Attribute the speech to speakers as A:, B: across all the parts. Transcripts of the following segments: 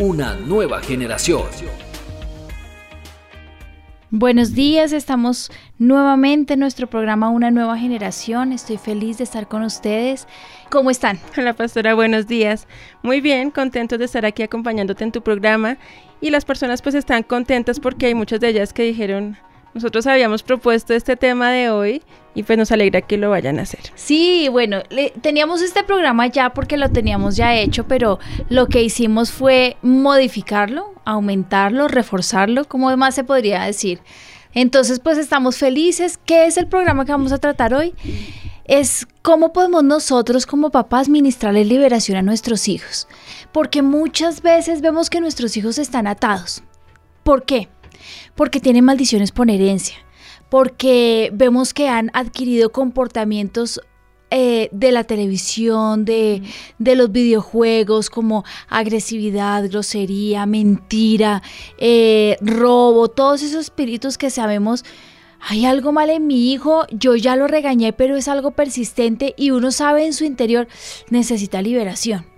A: Una nueva generación.
B: Buenos días, estamos nuevamente en nuestro programa Una nueva generación. Estoy feliz de estar con ustedes. ¿Cómo están?
C: Hola pastora, buenos días. Muy bien, contentos de estar aquí acompañándote en tu programa y las personas pues están contentas porque hay muchas de ellas que dijeron, nosotros habíamos propuesto este tema de hoy y pues nos alegra que lo vayan a hacer.
B: Sí, bueno, teníamos este programa ya porque lo teníamos ya hecho, pero lo que hicimos fue modificarlo, aumentarlo, reforzarlo, como más se podría decir. Entonces, pues estamos felices. ¿Qué es el programa que vamos a tratar hoy? Es cómo podemos nosotros como papás ministrarle liberación a nuestros hijos. Porque muchas veces vemos que nuestros hijos están atados. ¿Por qué? Porque tienen maldiciones por herencia, porque vemos que han adquirido comportamientos eh, de la televisión, de, los videojuegos, como agresividad, grosería, mentira, eh, robo, todos esos espíritus que sabemos. Hay algo mal en mi hijo, yo ya lo regañé, pero es algo persistente y uno sabe en su interior, necesita liberación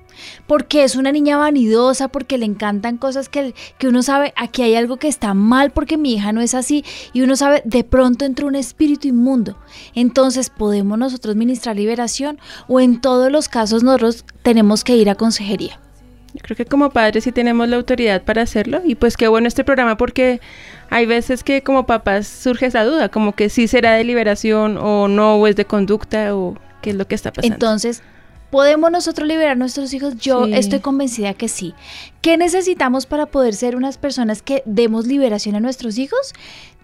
B: porque es una niña vanidosa, porque le encantan cosas que, que uno sabe, aquí hay algo que está mal porque mi hija no es así y uno sabe, de pronto entra un espíritu inmundo. Entonces, ¿podemos nosotros ministrar liberación o en todos los casos nosotros tenemos que ir a consejería?
C: Yo creo que como padres sí tenemos la autoridad para hacerlo y pues qué bueno este programa porque hay veces que como papás surge esa duda, como que sí será de liberación o no, o es de conducta o qué es lo que está pasando.
B: Entonces, ¿Podemos nosotros liberar a nuestros hijos? Yo estoy convencida que sí. ¿Qué necesitamos para poder ser unas personas que demos liberación a nuestros hijos?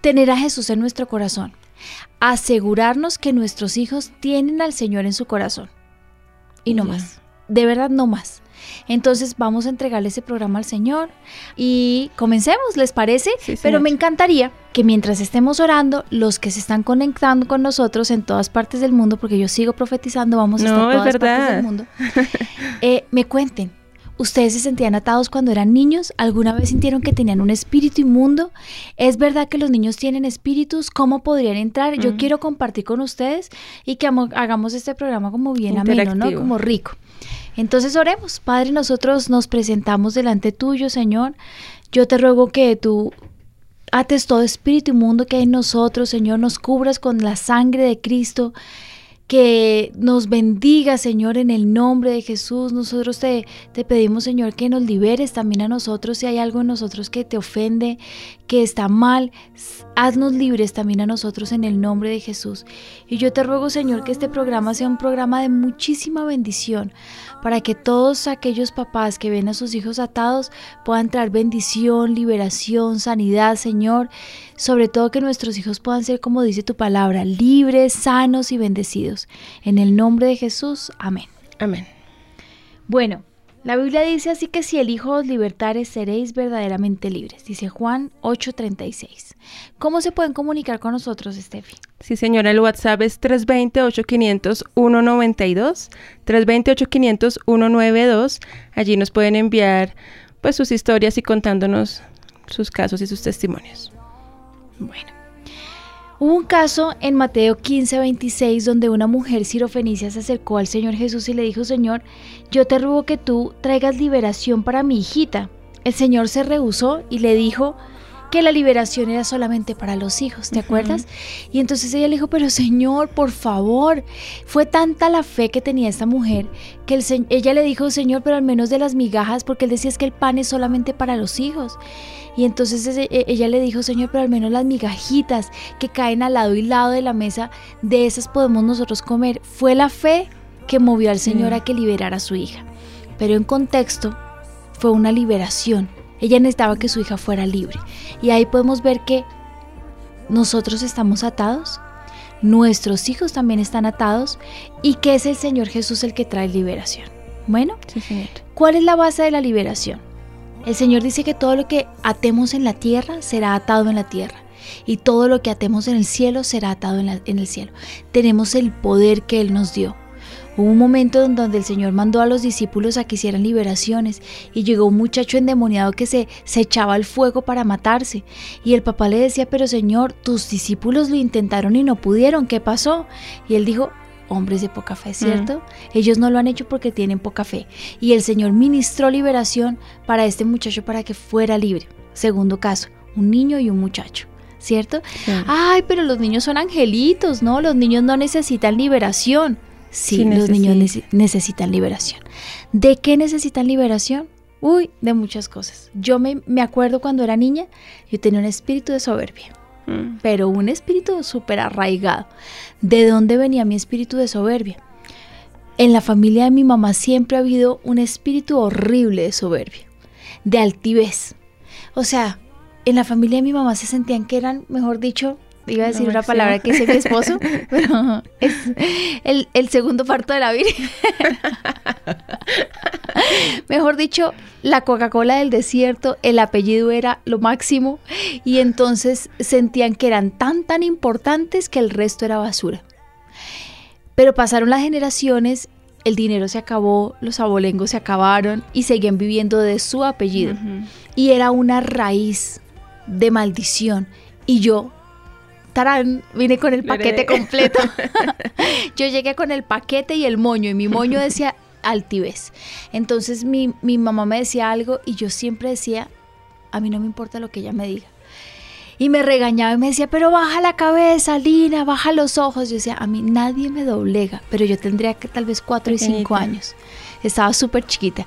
B: Tener a Jesús en nuestro corazón. Asegurarnos que nuestros hijos tienen al Señor en su corazón. Y no más. De verdad, no más. Entonces vamos a entregarle ese programa al Señor y comencemos, ¿les parece? Pero me encantaría que mientras estemos orando, los que se están conectando con nosotros en todas partes del mundo, porque yo sigo profetizando, vamos a estar en todas partes del mundo, eh, me cuenten. ¿Ustedes se sentían atados cuando eran niños? ¿Alguna vez sintieron que tenían un espíritu inmundo? ¿Es verdad que los niños tienen espíritus? ¿Cómo podrían entrar? Yo mm. quiero compartir con ustedes y que hagamos este programa como bien ameno, ¿no? Como rico. Entonces oremos, Padre, nosotros nos presentamos delante tuyo, Señor. Yo te ruego que tú ates todo espíritu inmundo que hay en nosotros, Señor, nos cubras con la sangre de Cristo que nos bendiga, Señor, en el nombre de Jesús. Nosotros te, te, pedimos, Señor, que nos liberes también a nosotros si hay algo en nosotros que te ofende, que está mal. Haznos libres también a nosotros en el nombre de Jesús. Y yo te ruego, Señor, que este programa sea un programa de muchísima bendición para que todos aquellos papás que ven a sus hijos atados puedan traer bendición, liberación, sanidad, Señor. Sobre todo que nuestros hijos puedan ser, como dice tu palabra, libres, sanos y bendecidos. En el nombre de Jesús, amén.
C: Amén.
B: Bueno, la Biblia dice así que si el Hijo os libertare seréis verdaderamente libres, dice Juan 8:36. ¿Cómo se pueden comunicar con nosotros, Steffi?
C: Sí, señora, el WhatsApp es 320-8500-192, 320-8500-192. Allí nos pueden enviar pues sus historias y contándonos sus casos y sus testimonios.
B: Bueno. Hubo un caso en Mateo 15, 26 donde una mujer sirofenicia se acercó al Señor Jesús y le dijo, Señor, yo te ruego que tú traigas liberación para mi hijita. El Señor se rehusó y le dijo que la liberación era solamente para los hijos, ¿te acuerdas? Y entonces ella le dijo, pero Señor, por favor, fue tanta la fe que tenía esta mujer que ella le dijo, Señor, pero al menos de las migajas, porque él decía es que el pan es solamente para los hijos. Y entonces e, ella le dijo, Señor, pero al menos las migajitas que caen al lado y lado de la mesa, de esas podemos nosotros comer. Fue la fe que movió al Señor a que liberara a su hija. Pero en contexto fue una liberación. Ella necesitaba que su hija fuera libre. Y ahí podemos ver que nosotros estamos atados, nuestros hijos también están atados y que es el Señor Jesús el que trae liberación. Bueno, ¿cuál es la base de la liberación? El Señor dice que todo lo que atemos en la tierra será atado en la tierra y todo lo que atemos en el cielo será atado en, el cielo. Tenemos el poder que Él nos dio. Hubo un momento donde el Señor mandó a los discípulos a que hicieran liberaciones y llegó un muchacho endemoniado que se, se echaba al fuego para matarse. Y el papá le decía, pero Señor, tus discípulos lo intentaron y no pudieron, ¿qué pasó? Y él dijo, hombres de poca fe, ¿cierto? Mm. Ellos no lo han hecho porque tienen poca fe. Y el Señor ministró liberación para este muchacho para que fuera libre. Segundo caso, un niño y un muchacho. ¿Cierto? Ay, pero los niños son angelitos, ¿no? Los niños no necesitan liberación. Sí, los niños necesitan liberación. ¿De qué necesitan liberación? Uy, de muchas cosas. Yo me, me acuerdo cuando era niña, yo tenía un espíritu de soberbia. Mm. pero un espíritu súper arraigado. ¿De dónde venía mi espíritu de soberbia? En la familia de mi mamá siempre ha habido un espíritu horrible de soberbia, de altivez. O sea, en la familia de mi mamá se sentían que eran, mejor dicho, iba a decir una palabra que es mi esposo, pero es el, el segundo parto de la Virgen. Mejor dicho, la Coca-Cola del desierto, el apellido era lo máximo y entonces sentían que eran tan tan importantes que el resto era basura. Pero pasaron las generaciones, el dinero se acabó, los abolengos se acabaron y seguían viviendo de su apellido. Y era una raíz de maldición. Y yo tarán, vine con el paquete completo. yo llegué con el paquete y el moño y mi moño decía altivez. Entonces mi, mi mamá me decía algo y yo siempre decía, a mí no me importa lo que ella me diga. Y me regañaba y me decía, pero baja la cabeza, Lina, baja los ojos. Yo decía, a mí nadie me doblega, pero yo tendría que tal vez cuatro y cinco años. Estaba súper chiquita.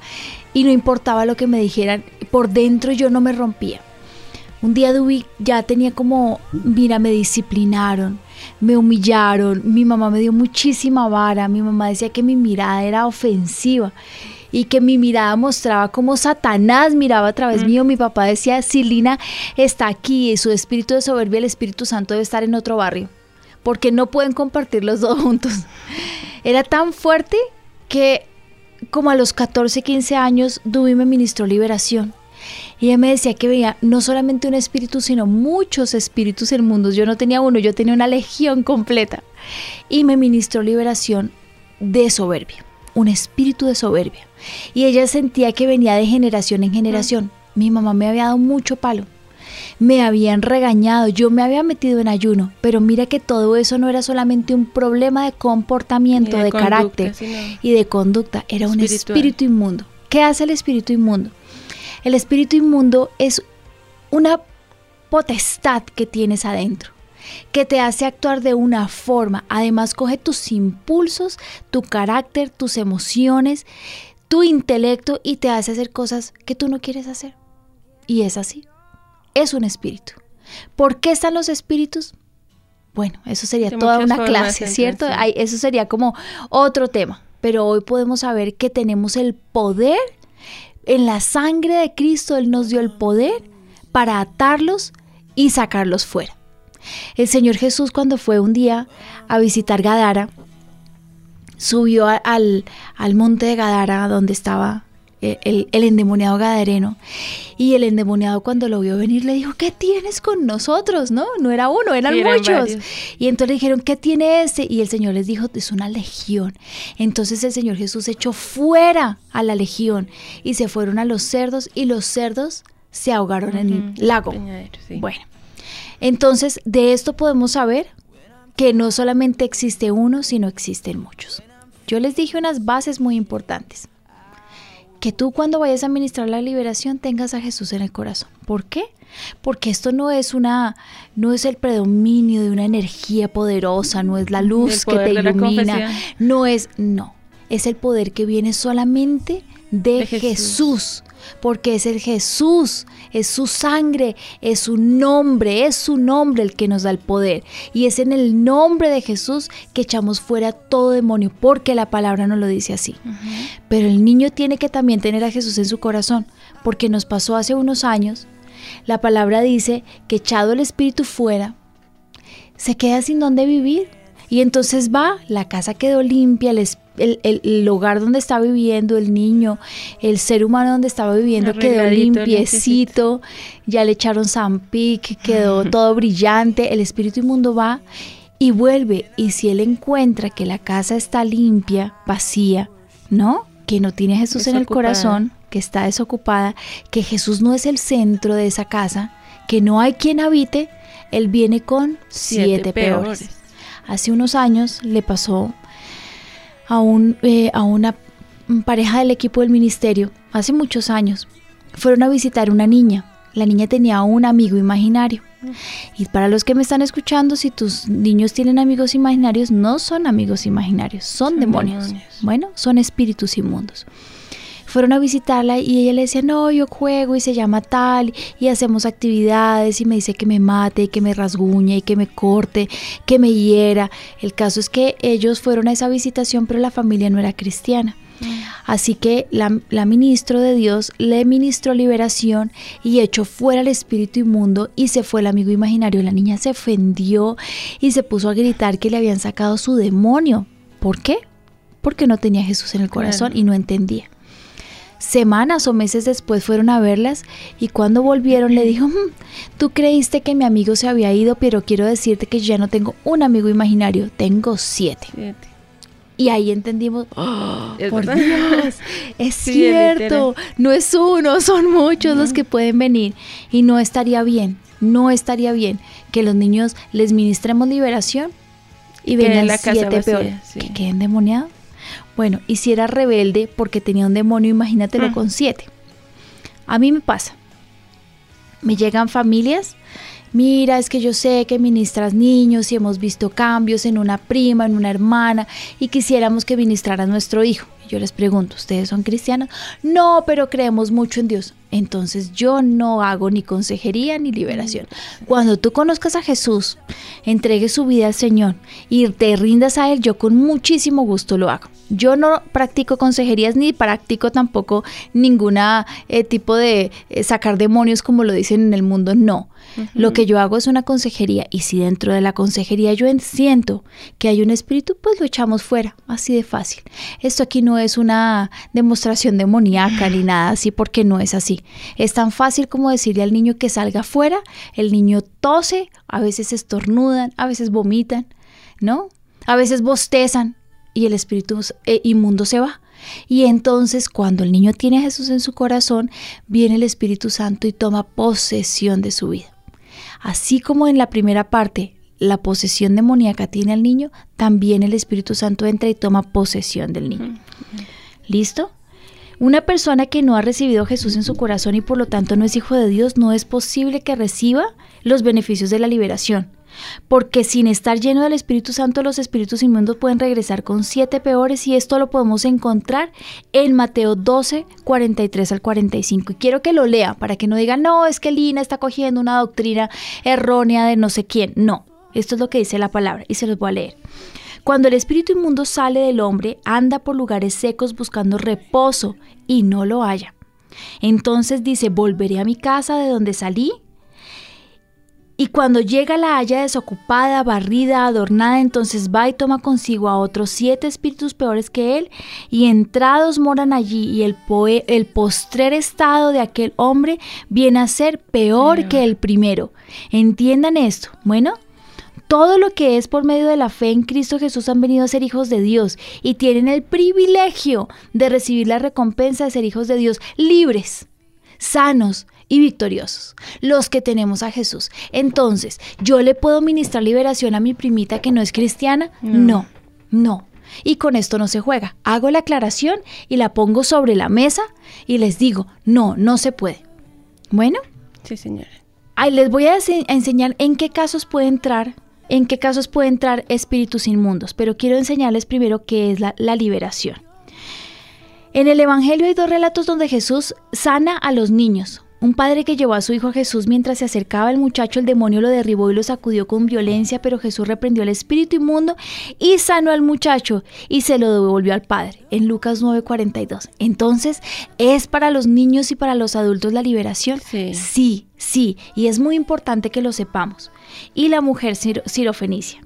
B: Y no importaba lo que me dijeran, por dentro yo no me rompía. Un día Dubi ya tenía como, mira, me disciplinaron, me humillaron, mi mamá me dio muchísima vara, mi mamá decía que mi mirada era ofensiva y que mi mirada mostraba como Satanás miraba a través mm. mío. Mi papá decía, Silina está aquí y su espíritu de soberbia, el Espíritu Santo debe estar en otro barrio, porque no pueden compartir los dos juntos. Era tan fuerte que como a los 14, 15 años, Dubi me ministró liberación. Y ella me decía que veía no solamente un espíritu, sino muchos espíritus en mundos. Yo no tenía uno, yo tenía una legión completa. Y me ministró liberación de soberbia, un espíritu de soberbia. Y ella sentía que venía de generación en generación. Mi mamá me había dado mucho palo. Me habían regañado, yo me había metido en ayuno, pero mira que todo eso no era solamente un problema de comportamiento, de, carácter y de conducta, era un espíritu inmundo. ¿Qué hace el espíritu inmundo? El espíritu inmundo es una potestad que tienes adentro que te hace actuar de una forma. Además, coge tus impulsos, tu carácter, tus emociones, tu intelecto y te hace hacer cosas que tú no quieres hacer. Y es así. Es un espíritu. ¿Por qué están los espíritus? Bueno, eso sería toda una clase, ¿cierto? eso sería como otro tema. Pero hoy podemos saber que tenemos el poder en la sangre de Cristo Él nos dio el poder para atarlos y sacarlos fuera. El Señor Jesús cuando fue un día a visitar Gadara, subió al, al monte de Gadara donde estaba el, endemoniado gadareno. Y el endemoniado cuando lo vio venir le dijo, ¿qué tienes con nosotros? No, no era uno, eran muchos. Y entonces le dijeron, ¿qué tiene ese? Y el Señor les dijo, es una legión. Entonces el Señor Jesús echó fuera a la legión y se fueron a los cerdos y los cerdos se ahogaron en el lago. Bueno, entonces de esto podemos saber que no solamente existe uno, sino existen muchos. Yo les dije unas bases muy importantes que tú cuando vayas a administrar la liberación tengas a Jesús en el corazón. ¿Por qué? Porque esto no es una, no es el predominio de una energía poderosa, no es la luz que te ilumina, no es, no, es el poder que viene solamente de, Jesús porque es el Jesús, es su sangre, es su nombre, es su nombre el que nos da el poder. Y es en el nombre de Jesús que echamos fuera todo demonio, porque la palabra nos lo dice así. Pero el niño tiene que también tener a Jesús en su corazón, porque nos pasó hace unos años. La palabra dice que echado el espíritu fuera, se queda sin dónde vivir. Y entonces va, la casa quedó limpia, el, el, hogar donde estaba viviendo el niño, el ser humano donde estaba viviendo quedó limpiecito, ya le echaron zampic, quedó todo brillante, el espíritu inmundo va y vuelve. Y si él encuentra que la casa está limpia, vacía, ¿no? Que no tiene a Jesús en el corazón, que está desocupada, que Jesús no es el centro de esa casa, que no hay quien habite, él viene con siete, peores. Hace unos años le pasó a, un, eh, a una pareja del equipo del ministerio, hace muchos años. Fueron a visitar una niña. La niña tenía un amigo imaginario. Y para los que me están escuchando, si tus niños tienen amigos imaginarios, no son amigos imaginarios, son, demonios. Bueno, son espíritus inmundos fueron a visitarla y ella le decía, no, yo juego y se llama tal y hacemos actividades y me dice que me mate, que me rasguñe y que me corte, que me hiera. El caso es que ellos fueron a esa visitación pero la familia no era cristiana. Mm. Así que la, la, ministro de Dios le ministró liberación y echó fuera el espíritu inmundo y se fue el amigo imaginario. La niña se ofendió y se puso a gritar que le habían sacado su demonio. ¿Por qué? Porque no tenía Jesús en el corazón y no entendía. Semanas o meses después fueron a verlas y cuando volvieron le dijo, mm, tú creíste que mi amigo se había ido, pero quiero decirte que ya no tengo un amigo imaginario, tengo siete. Y ahí entendimos, oh, por Dios, es cierto, no es uno, son muchos los que pueden venir. Y no estaría bien, no estaría bien que los niños les ministremos liberación y vengan siete peores, que queden demoniados. Bueno, y si era rebelde porque tenía un demonio, imagínatelo mm. con siete. A mí me pasa. Me llegan familias. Mira, es que yo sé que ministras niños y hemos visto cambios en una prima, en una hermana, y quisiéramos que ministrara nuestro hijo. Yo les pregunto, ¿ustedes son cristianos? No, pero creemos mucho en Dios. Entonces yo no hago ni consejería ni liberación. Cuando tú conozcas a Jesús, entregues su vida al Señor y te rindas a Él, yo con muchísimo gusto lo hago. Yo no practico consejerías ni practico tampoco ninguna eh, tipo de eh, sacar demonios como lo dicen en el mundo, no. Lo que yo hago es una consejería y si dentro de la consejería yo siento que hay un espíritu, pues lo echamos fuera, así de fácil. Esto aquí no es una demostración demoníaca ni nada así porque no es así. Es tan fácil como decirle al niño que salga fuera, el niño tose, a veces estornudan, a veces vomitan, ¿no? A veces bostezan y el espíritu eh, inmundo se va. Y entonces cuando el niño tiene a Jesús en su corazón, viene el Espíritu Santo y toma posesión de su vida. Así como en la primera parte la posesión demoníaca tiene al niño, también el Espíritu Santo entra y toma posesión del niño. ¿Listo? Una persona que no ha recibido a Jesús en su corazón y por lo tanto no es hijo de Dios, no es posible que reciba los beneficios de la liberación. Porque sin estar lleno del Espíritu Santo, los espíritus inmundos pueden regresar con siete peores y esto lo podemos encontrar en Mateo 12, 43 al 45. Y quiero que lo lea para que no digan, no, es que Lina está cogiendo una doctrina errónea de no sé quién. No, esto es lo que dice la palabra y se los voy a leer. Cuando el espíritu inmundo sale del hombre, anda por lugares secos buscando reposo y no lo halla. Entonces dice, volveré a mi casa de donde salí y cuando llega la haya desocupada, barrida, adornada, entonces va y toma consigo a otros siete espíritus peores que él, y entrados moran allí, y el, el postrer estado de aquel hombre viene a ser peor que el primero. Entiendan esto. Bueno, todo lo que es por medio de la fe en Cristo Jesús han venido a ser hijos de Dios y tienen el privilegio de recibir la recompensa de ser hijos de Dios libres, sanos, y victoriosos, los que tenemos a Jesús. Entonces, ¿yo le puedo ministrar liberación a mi primita que no es cristiana? No, no. Y con esto no se juega. Hago la aclaración y la pongo sobre la mesa y les digo, no, no se puede. Bueno.
C: Sí, señora.
B: Ahí les voy a, enseñar en qué casos puede entrar, en qué casos puede entrar espíritus inmundos, pero quiero enseñarles primero qué es la liberación. En el Evangelio hay dos relatos donde Jesús sana a los niños, un padre que llevó a su hijo a Jesús mientras se acercaba el muchacho, el demonio lo derribó y lo sacudió con violencia, pero Jesús reprendió al espíritu inmundo y sanó al muchacho y se lo devolvió al padre, en Lucas 9:42. Entonces, ¿es para los niños y para los adultos la liberación?
C: Sí.
B: sí, sí, y es muy importante que lo sepamos. Y la mujer sirofenicia.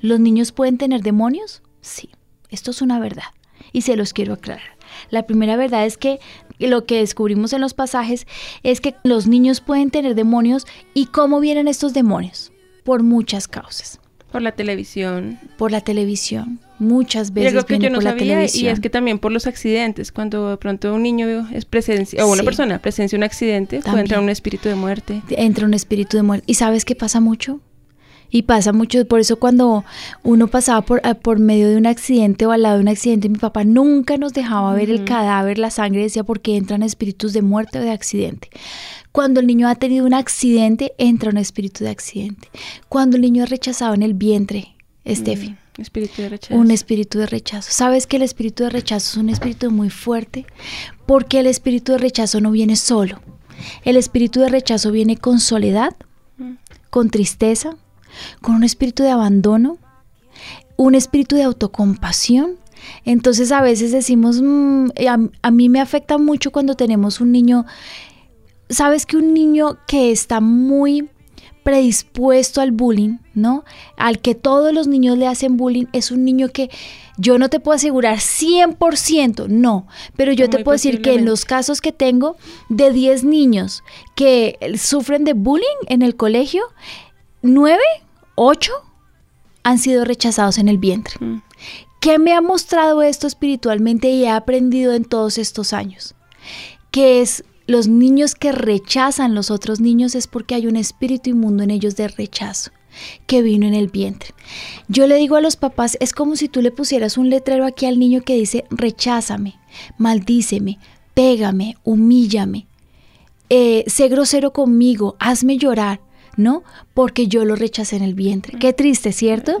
B: ¿Los niños pueden tener demonios? Sí, esto es una verdad y se los quiero aclarar. La primera verdad es que lo que descubrimos en los pasajes es que los niños pueden tener demonios y cómo vienen estos demonios por muchas causas.
C: Por la televisión.
B: Por la televisión. Muchas veces.
C: Y algo que yo no
B: por la
C: sabía y es que también por los accidentes, cuando de pronto un niño es presencia, o una
B: Sí.
C: persona presencia un accidente, puede
B: También.
C: entrar un espíritu de muerte.
B: entra un espíritu de muerte. ¿Y sabes qué pasa mucho? Y pasa mucho, por eso cuando uno pasaba por, eh, por medio de un accidente o al lado de un accidente, mi papá nunca nos dejaba ver el cadáver, la sangre, decía, porque entran espíritus de muerte o de accidente. Cuando el niño ha tenido un accidente, entra un espíritu de accidente. Cuando el niño es rechazado en el vientre, Steffi,
C: Mm, espíritu de rechazo.
B: un espíritu de rechazo. ¿Sabes que el espíritu de rechazo es un espíritu muy fuerte? Porque el espíritu de rechazo no viene solo. El espíritu de rechazo viene con soledad,
C: Mm.
B: con tristeza, con un espíritu de abandono, un espíritu de autocompasión. Entonces a veces decimos, "Mm, a, a mí me afecta mucho cuando tenemos un niño, sabes que un niño que está muy predispuesto al bullying, ¿no? Al que todos los niños le hacen bullying, es un niño que yo no te puedo asegurar 100%, no, pero yo te puedo decir que en los casos que tengo de 10 niños que sufren de bullying en el colegio, 9, 8 han sido rechazados en el vientre.
C: Mm.
B: ¿Qué me ha mostrado esto espiritualmente y he aprendido en todos estos años? Que es los niños que rechazan los otros niños es porque hay un espíritu inmundo en ellos de rechazo que vino en el vientre. Yo le digo a los papás, es como si tú le pusieras un letrero aquí al niño que dice, recházame, maldíceme, pégame, humíllame, eh, sé grosero conmigo, hazme llorar, ¿no? Porque yo lo rechacé en el vientre. Qué triste, ¿cierto?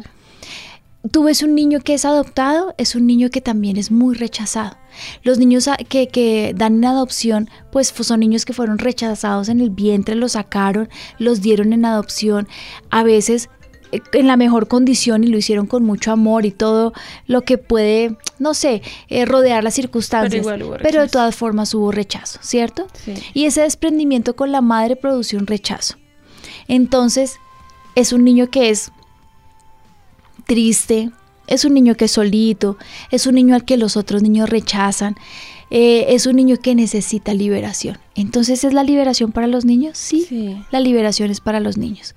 B: Tú ves un niño que es adoptado, es un niño que también es muy rechazado. Los niños que, que dan en adopción, pues son niños que fueron rechazados en el vientre, los sacaron, los dieron en adopción, a veces eh, en la mejor condición y lo hicieron con mucho amor y todo lo que puede, no sé, eh, rodear las circunstancias.
C: igual hubo
B: Pero de todas formas hubo rechazo, ¿cierto?
C: Sí.
B: Y ese desprendimiento con la madre produce un rechazo. Entonces, es un niño que es triste, es un niño que es solito, es un niño al que los otros niños rechazan, eh, es un niño que necesita liberación. Entonces, ¿es la liberación para los niños? Sí,
C: Sí.
B: la liberación es para los niños.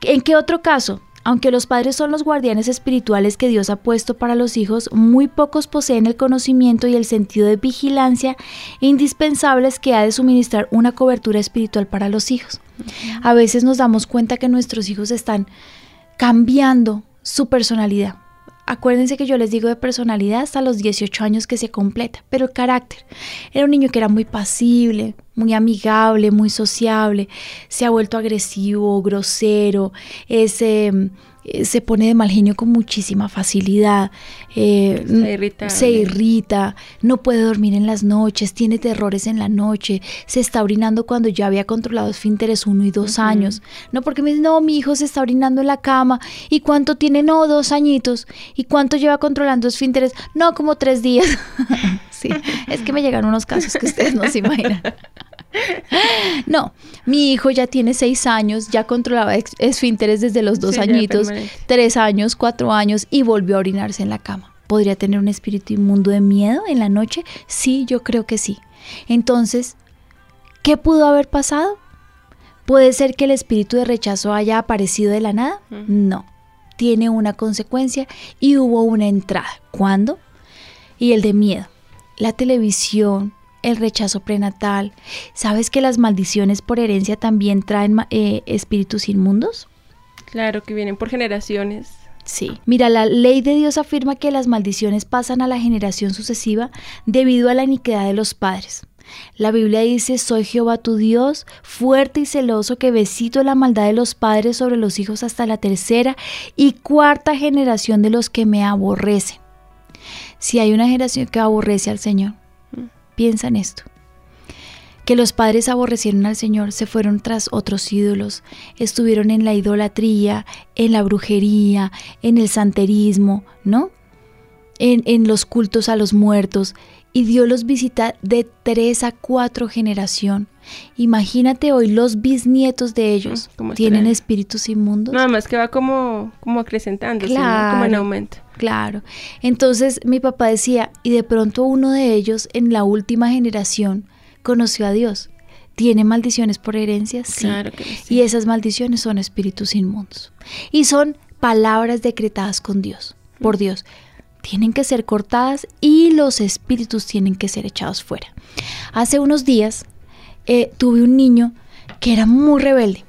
B: ¿En qué otro caso? Aunque los padres son los guardianes espirituales que Dios ha puesto para los hijos, muy pocos poseen el conocimiento y el sentido de vigilancia indispensables que ha de suministrar una cobertura espiritual para los hijos. A veces nos damos cuenta que nuestros hijos están cambiando su personalidad. Acuérdense que yo les digo de personalidad hasta los 18 años que se completa, pero el carácter. Era un niño que era muy pasible, muy amigable, muy sociable, se ha vuelto agresivo, grosero, es, eh, eh, se pone de mal genio con muchísima facilidad, eh,
C: Está irritable.
B: se irrita, no puede dormir en las noches, tiene terrores en la noche, se está orinando cuando ya había controlado esfínteres uno y dos años. No, porque me dicen, no, mi hijo se está orinando en la cama. ¿Y cuánto tiene? No, dos añitos. ¿Y cuánto lleva controlando esfínteres? No, como tres días. sí, es que me llegaron unos casos que ustedes no se imaginan. No, mi hijo ya tiene seis años, ya controlaba esfínteres desde los dos
C: Sí,
B: añitos, tres años, cuatro años y volvió a orinarse en la cama. ¿Podría tener un espíritu inmundo de miedo en la noche? Sí, yo creo que sí. Entonces, ¿qué pudo haber pasado? ¿Puede ser que el espíritu de rechazo haya aparecido de la nada? No. Tiene una consecuencia y hubo una entrada. ¿Cuándo? Y el de miedo. La televisión, el rechazo prenatal. ¿Sabes que las maldiciones por herencia también traen eh, espíritus inmundos?
C: Claro, que vienen por generaciones.
B: Sí. Mira, la ley de Dios afirma que las maldiciones pasan a la generación sucesiva debido a la iniquidad de los padres. La Biblia dice, soy Jehová tu Dios, fuerte y celoso, que besito la maldad de los padres sobre los hijos hasta la tercera y cuarta generación de los que me aborrecen. Si hay una generación que aborrece al Señor, piensa en esto. Que los padres aborrecieron al Señor, se fueron tras otros ídolos, estuvieron en la idolatría, en la brujería, en el santerismo, ¿no? En, en los cultos a los muertos. Y Dios los visita de tres a cuatro generación. Imagínate hoy los bisnietos de ellos
C: Mm, ¿cómo
B: tienen espíritus inmundos.
C: Nada más que va como, como acrecentándose, ¿no? como en aumento.
B: Claro. Entonces mi papá decía, y de pronto uno de ellos en la última generación conoció a Dios. ¿Tiene maldiciones por herencia? Sí.
C: Claro que sí.
B: Y esas maldiciones son espíritus inmundos. Y son palabras decretadas con Dios, por Dios. Tienen que ser cortadas y los espíritus tienen que ser echados fuera. Hace unos días eh, tuve un niño que era muy rebelde.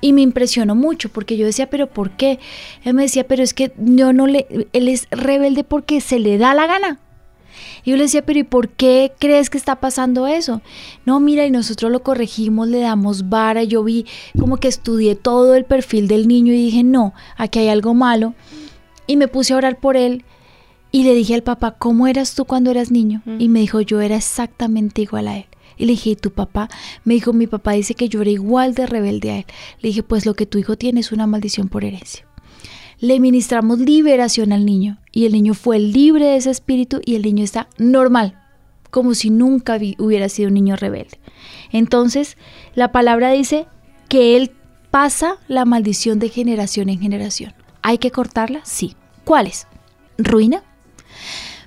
B: Y me impresionó mucho porque yo decía, pero ¿por qué? Él me decía, pero es que yo no le, él es rebelde porque se le da la gana. Y yo le decía, pero ¿y por qué crees que está pasando eso? No, mira, y nosotros lo corregimos, le damos vara. Yo vi como que estudié todo el perfil del niño y dije, no, aquí hay algo malo. Y me puse a orar por él y le dije al papá, ¿cómo eras tú cuando eras niño? Y me dijo, yo era exactamente igual a él. Y le dije, ¿y tu papá? Me dijo, mi papá dice que yo era igual de rebelde a él. Le dije, pues lo que tu hijo tiene es una maldición por herencia. Le ministramos liberación al niño y el niño fue libre de ese espíritu y el niño está normal, como si nunca hubiera sido un niño rebelde. Entonces, la palabra dice que él pasa la maldición de generación en generación. ¿Hay que cortarla? Sí. ¿Cuáles? ¿Ruina?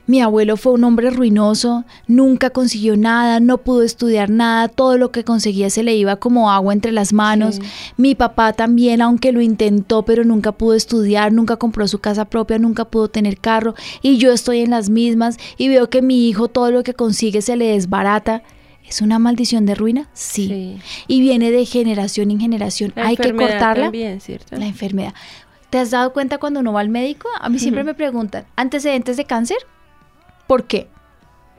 B: Mi abuelo fue un hombre ruinoso, nunca consiguió nada, no pudo estudiar nada, todo lo que conseguía se le iba como agua entre las manos.
C: Sí.
B: Mi papá también, aunque lo intentó, pero nunca pudo estudiar, nunca compró su casa propia, nunca pudo tener carro. Y yo estoy en las mismas y veo que mi hijo todo lo que consigue se le desbarata. ¿Es una maldición de ruina? Sí.
C: Sí.
B: Y viene de generación en generación.
C: La
B: Hay que cortarla.
C: También, ¿cierto?
B: La enfermedad. ¿Te has dado cuenta cuando uno va al médico? A mí siempre me preguntan, ¿antecedentes de cáncer? ¿Por qué?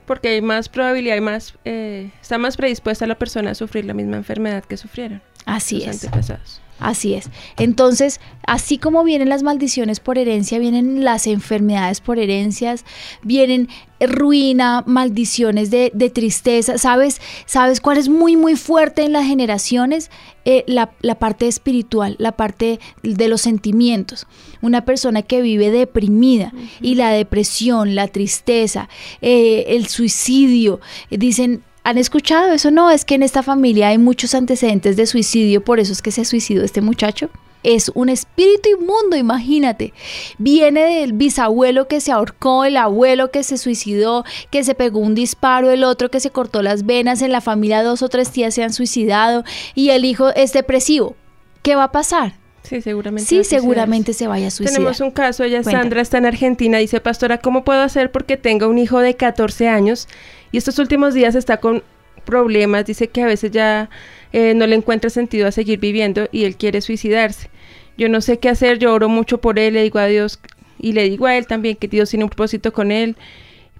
C: Porque hay más probabilidad, hay más, eh, está más predispuesta la persona a sufrir la misma enfermedad que sufrieron
B: Así
C: sus
B: es.
C: antepasados.
B: Así es. Entonces, así como vienen las maldiciones por herencia, vienen las enfermedades por herencias, vienen ruina, maldiciones de, de tristeza. ¿Sabes? ¿Sabes cuál es muy, muy fuerte en las generaciones? Eh, la, la parte espiritual, la parte de los sentimientos. Una persona que vive deprimida y la depresión, la tristeza, eh, el suicidio, dicen, ¿Han escuchado eso? No, es que en esta familia hay muchos antecedentes de suicidio, por eso es que se suicidó este muchacho. Es un espíritu inmundo, imagínate. Viene del bisabuelo que se ahorcó, el abuelo que se suicidó, que se pegó un disparo, el otro que se cortó las venas, en la familia dos o tres tías se han suicidado y el hijo es depresivo. ¿Qué va a pasar?
C: Sí, seguramente.
B: Sí, seguramente se vaya a suicidar.
C: Tenemos un caso, ella
B: Cuéntame.
C: Sandra está en Argentina, dice, pastora, ¿cómo puedo hacer porque tengo un hijo de 14 años y estos últimos días está con problemas, dice que a veces ya eh, no le encuentra sentido a seguir viviendo y él quiere suicidarse. Yo no sé qué hacer, yo oro mucho por él, le digo a Dios y le digo a él también que Dios tiene un propósito con él,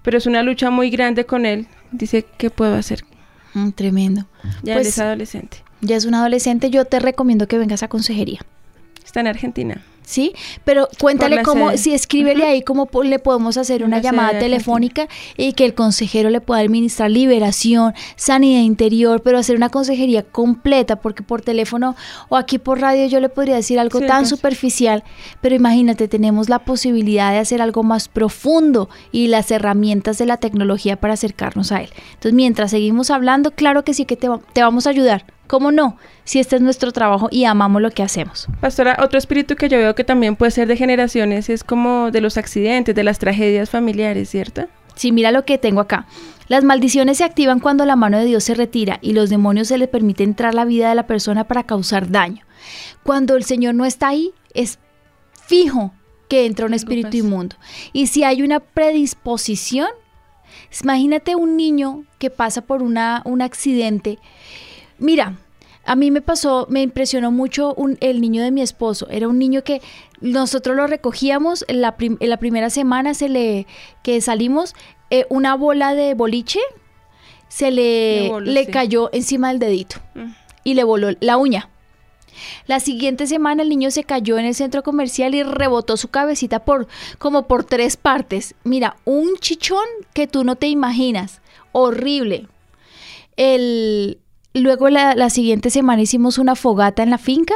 C: pero es una lucha muy grande con él. Dice, ¿qué puedo hacer?
B: Mm, tremendo.
C: Ya
B: Pues-
C: él es adolescente.
B: Ya es un adolescente, yo te recomiendo que vengas a consejería.
C: Está en Argentina.
B: ¿Sí? Pero cuéntale cómo, si escríbele ahí cómo le podemos hacer una
C: la
B: llamada telefónica y que el consejero le pueda administrar liberación, sanidad interior, pero hacer una consejería completa, porque por teléfono o aquí por radio yo le podría decir algo
C: Sí,
B: tan
C: pues.
B: superficial, pero imagínate, tenemos la posibilidad de hacer algo más profundo y las herramientas de la tecnología para acercarnos a él. Entonces, mientras seguimos hablando, claro que sí que te, va- te vamos a ayudar. ¿Cómo no? Si este es nuestro trabajo y amamos lo que hacemos.
C: Pastora, otro espíritu que yo veo que también puede ser de generaciones es como de los accidentes, de las tragedias familiares, ¿cierto?
B: Sí, mira lo que tengo acá. Las maldiciones se activan cuando la mano de Dios se retira y los demonios se les permite entrar a la vida de la persona para causar daño. Cuando el Señor no está ahí, es fijo que entra un espíritu inmundo. Y si hay una predisposición, imagínate un niño que pasa por una, un accidente. Mira, a mí me pasó, me impresionó mucho un- el niño de mi esposo. Era un niño que nosotros lo recogíamos en la, prim- en la primera semana se le, que salimos, eh, una bola de boliche se le, le
C: sí.
B: cayó encima del dedito
C: Mm.
B: y le voló la uña. La siguiente semana el niño se cayó en el centro comercial y rebotó su cabecita por como por tres partes. Mira, un chichón que tú no te imaginas. Horrible. El, luego la, la siguiente semana hicimos una fogata en la finca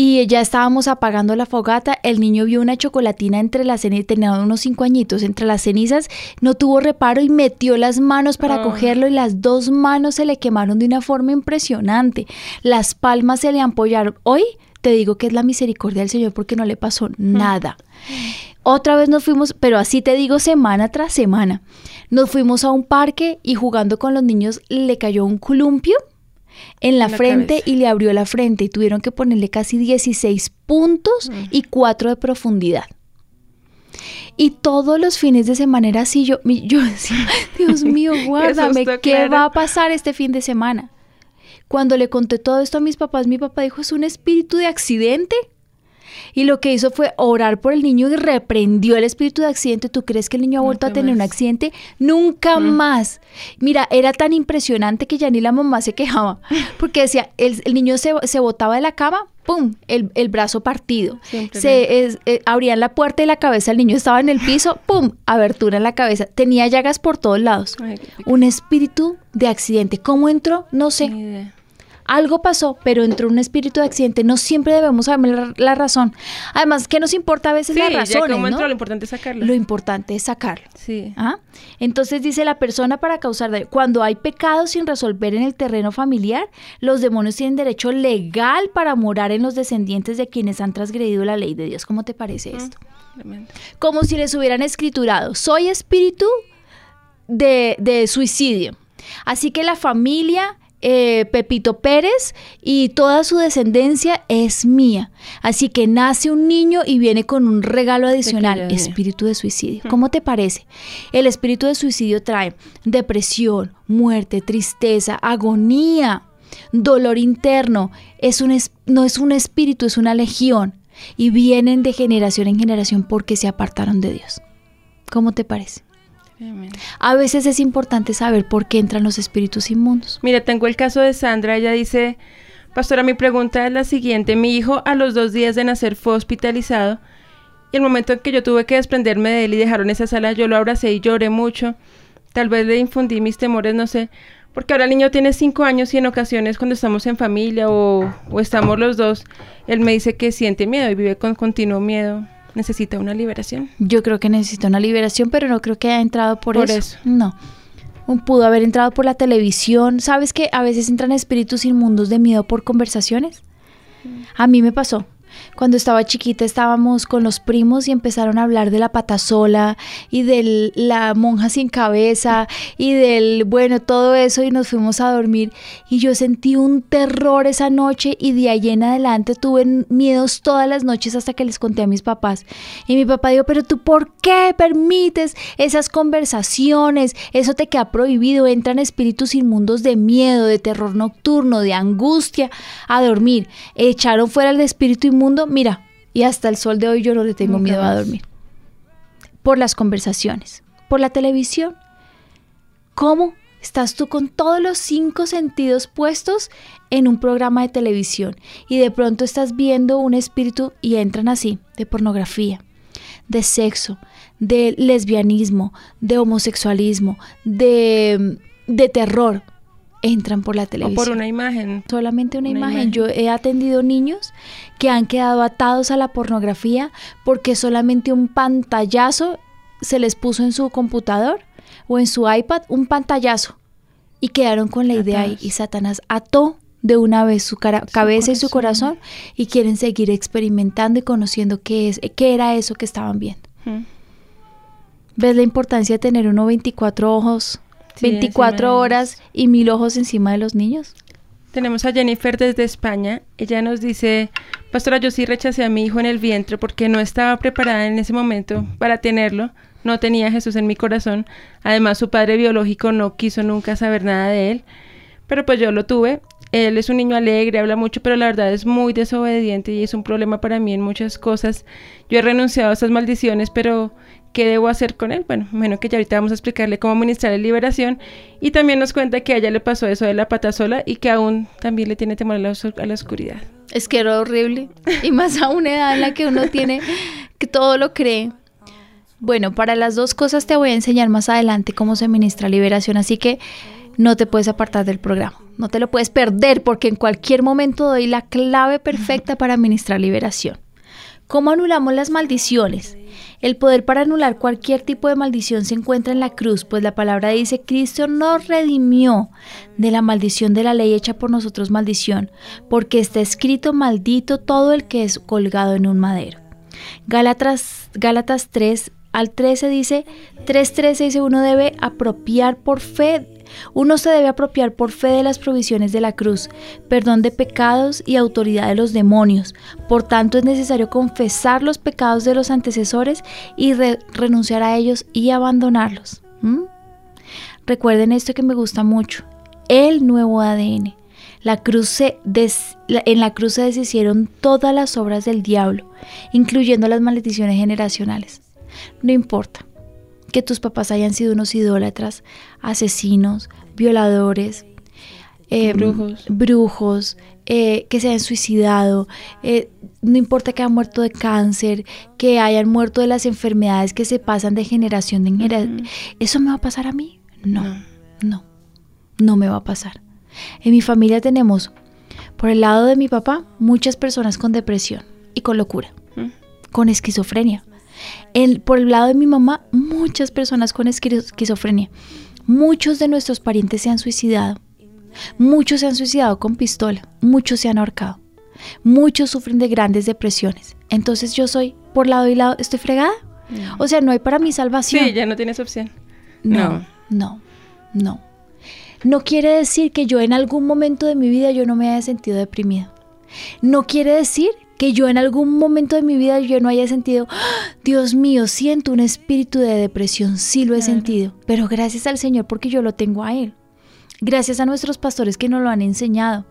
B: y ya estábamos apagando la fogata, el niño vio una chocolatina entre las cenizas, tenía unos cinco añitos, entre las cenizas, no tuvo reparo y metió las manos para
C: Ah.
B: cogerlo y las dos manos se le quemaron de una forma impresionante, las palmas se le ampollaron. Hoy te digo que es la misericordia del Señor porque no le pasó nada. Otra vez nos fuimos, pero así te digo semana tras semana, nos fuimos a un parque y jugando con los niños le cayó un columpio en la,
C: En la
B: frente
C: cabeza.
B: y le abrió la frente y tuvieron que ponerle casi 16 puntos y 4 de profundidad. Y todos los fines de semana era así, yo, decía, Dios mío, guárdame, ¿qué
C: claro.
B: va a pasar este fin de semana? Cuando le conté todo esto a mis papás, mi papá dijo, es un espíritu de accidente. Y lo que hizo fue orar por el niño y reprendió el espíritu de accidente. ¿Tú crees que el niño ha vuelto a tener un accidente? Nunca más. Mira, era tan impresionante que ya ni la mamá se quejaba. Porque decía, el, el niño se, se botaba de la cama, ¡pum! El, el brazo partido.
C: Siempre
B: Se es- eh, abrían la puerta y la cabeza, el niño estaba en el piso, ¡pum! Abertura en la cabeza. Tenía llagas por todos lados.
C: Ay.
B: Un espíritu de accidente. ¿Cómo entró? No sé. Algo pasó, pero entró un espíritu de accidente. No siempre debemos saber la, razón. Además, ¿qué nos importa a veces
C: Sí,
B: las
C: ya
B: no?
C: lo importante es sacarlo.
B: Lo importante es sacarlo.
C: Sí.
B: ¿ah? Entonces dice la persona para causar daño. Cuando hay pecados sin resolver en el terreno familiar, los demonios tienen derecho legal para morar en los descendientes de quienes han transgredido la ley de Dios. ¿Cómo te parece esto?
C: Tremendo.
B: como si les hubieran escriturado, soy espíritu de, de suicidio. Así que la familia, eh, Pepito Pérez y toda su descendencia es mía. Así que nace un niño y viene con un regalo adicional, espíritu de suicidio. ¿Cómo te parece? El espíritu de suicidio trae depresión, muerte, tristeza, agonía, dolor interno. Es un es- no es un espíritu, es una legión. Y vienen de generación en generación porque se apartaron de Dios. ¿Cómo te parece? A veces es importante saber por qué entran los espíritus inmundos.
C: Mira, tengo el caso de Sandra. Ella dice, pastora, mi pregunta es la siguiente. Mi hijo a los dos días de nacer fue hospitalizado y el momento en que yo tuve que desprenderme de él y dejaron esa sala, yo lo abracé y lloré mucho. Tal vez le infundí mis temores, no sé. Porque ahora el niño tiene cinco años y en ocasiones cuando estamos en familia o, o estamos los dos, él me dice que siente miedo y vive con continuo miedo. Necesita una liberación.
B: Yo creo que necesita una liberación, pero no creo que haya entrado por,
C: Por
B: eso.
C: eso.
B: No. Pudo haber entrado por la televisión. ¿Sabes que a veces entran espíritus inmundos de miedo por conversaciones? A mí me pasó. Cuando estaba chiquita estábamos con los primos y empezaron a hablar de la patasola y de la monja sin cabeza y del, bueno, todo eso y nos fuimos a dormir y yo sentí un terror esa noche y de ahí en adelante tuve miedos todas las noches hasta que les conté a mis papás. Y mi papá dijo, pero tú ¿por qué permites esas conversaciones? Eso te queda prohibido, entran espíritus inmundos de miedo, de terror nocturno, de angustia a dormir. Echaron fuera el espíritu inmundo, mira, y hasta el sol de hoy yo no le tengo
C: Nunca
B: miedo a dormir. Por las conversaciones, por la televisión. ¿Cómo? Estás tú con todos los cinco sentidos puestos en un programa de televisión y de pronto estás viendo un espíritu y entran así, de pornografía, de sexo, de lesbianismo, de homosexualismo, de, de terror. Entran por la
C: O
B: televisión
C: por una imagen.
B: solamente una,
C: Una
B: imagen.
C: imagen.
B: Yo he atendido niños que han quedado atados a la pornografía porque solamente un pantallazo se les puso en su computador o en su iPad, un pantallazo, y quedaron con la idea ahí. Y Satanás ató de una vez su cara- cabeza y su
C: corazón.
B: corazón y quieren seguir experimentando y conociendo qué, es, qué era eso que estaban viendo.
C: Mm.
B: ¿Ves la importancia de tener uno 24 ojos,
C: Sí, encima
B: 24
C: de
B: horas y mil ojos encima de los niños?
C: Tenemos a Jennifer desde España. Ella nos dice, pastora, yo sí rechacé a mi hijo en el vientre porque no estaba preparada en ese momento para tenerlo. No tenía a Jesús en mi corazón. Además, su padre biológico no quiso nunca saber nada de él. Pero pues yo lo tuve. Él es un niño alegre, habla mucho, pero la verdad es muy desobediente y es un problema para mí en muchas cosas. Yo he renunciado a esas maldiciones, pero ¿qué debo hacer con él? Bueno, bueno que ya ahorita vamos a explicarle cómo ministrar la liberación y también nos cuenta que a ella le pasó eso de la pata sola y que aún también le tiene temor a la, oscuridad.
B: Es que era horrible. Y más a una edad en la que uno tiene que todo lo cree. Bueno, para las dos cosas te voy a enseñar más adelante cómo se ministra liberación. Así que no te puedes apartar del programa. No te lo puedes perder porque en cualquier momento doy la clave perfecta para administrar liberación. ¿Cómo anulamos las maldiciones? El poder para anular cualquier tipo de maldición se encuentra en la cruz, pues la palabra dice, Cristo nos redimió de la maldición de la ley hecha por nosotros maldición, porque está escrito maldito todo el que es colgado en un madero. Gálatas, Gálatas 3 al 13 dice, 3.13 dice, uno debe apropiar por fe uno se debe apropiar por fe de las provisiones de la cruz, perdón de pecados y autoridad de los demonios. Por tanto, es necesario confesar los pecados de los antecesores y renunciar a ellos y abandonarlos. Recuerden esto que me gusta mucho, el nuevo ADN. En la cruz se deshicieron todas las obras del diablo, incluyendo las maldiciones generacionales. No importa, que tus papás hayan sido unos idólatras, asesinos, violadores,
C: em, brujos,
B: brujos eh, que se hayan suicidado, eh, no importa que hayan muerto de cáncer, que hayan muerto de las enfermedades que se pasan de generación en generación. ¿Eso me va a pasar a mí? No, no, no, me va a pasar. En mi familia tenemos, por el lado de mi papá, muchas personas con depresión y con locura, con esquizofrenia por el lado de mi mamá, muchas personas con esquizofrenia. Muchos de nuestros parientes se han suicidado. Muchos se han suicidado con pistola. Muchos se han ahorcado. Muchos sufren de grandes depresiones. Entonces yo soy, por lado y lado, estoy fregada. O sea, no hay para mi salvación.
C: Sí, ya no tienes opción.
B: No, no, no. No quiere decir que yo en algún momento de mi vida yo no me haya sentido deprimida. No quiere decir que yo en algún momento de mi vida yo no haya sentido, ¡Ah! Dios mío, siento un espíritu de depresión, sí lo he sentido, pero gracias al Señor porque yo lo tengo a Él gracias a nuestros pastores que nos lo han enseñado.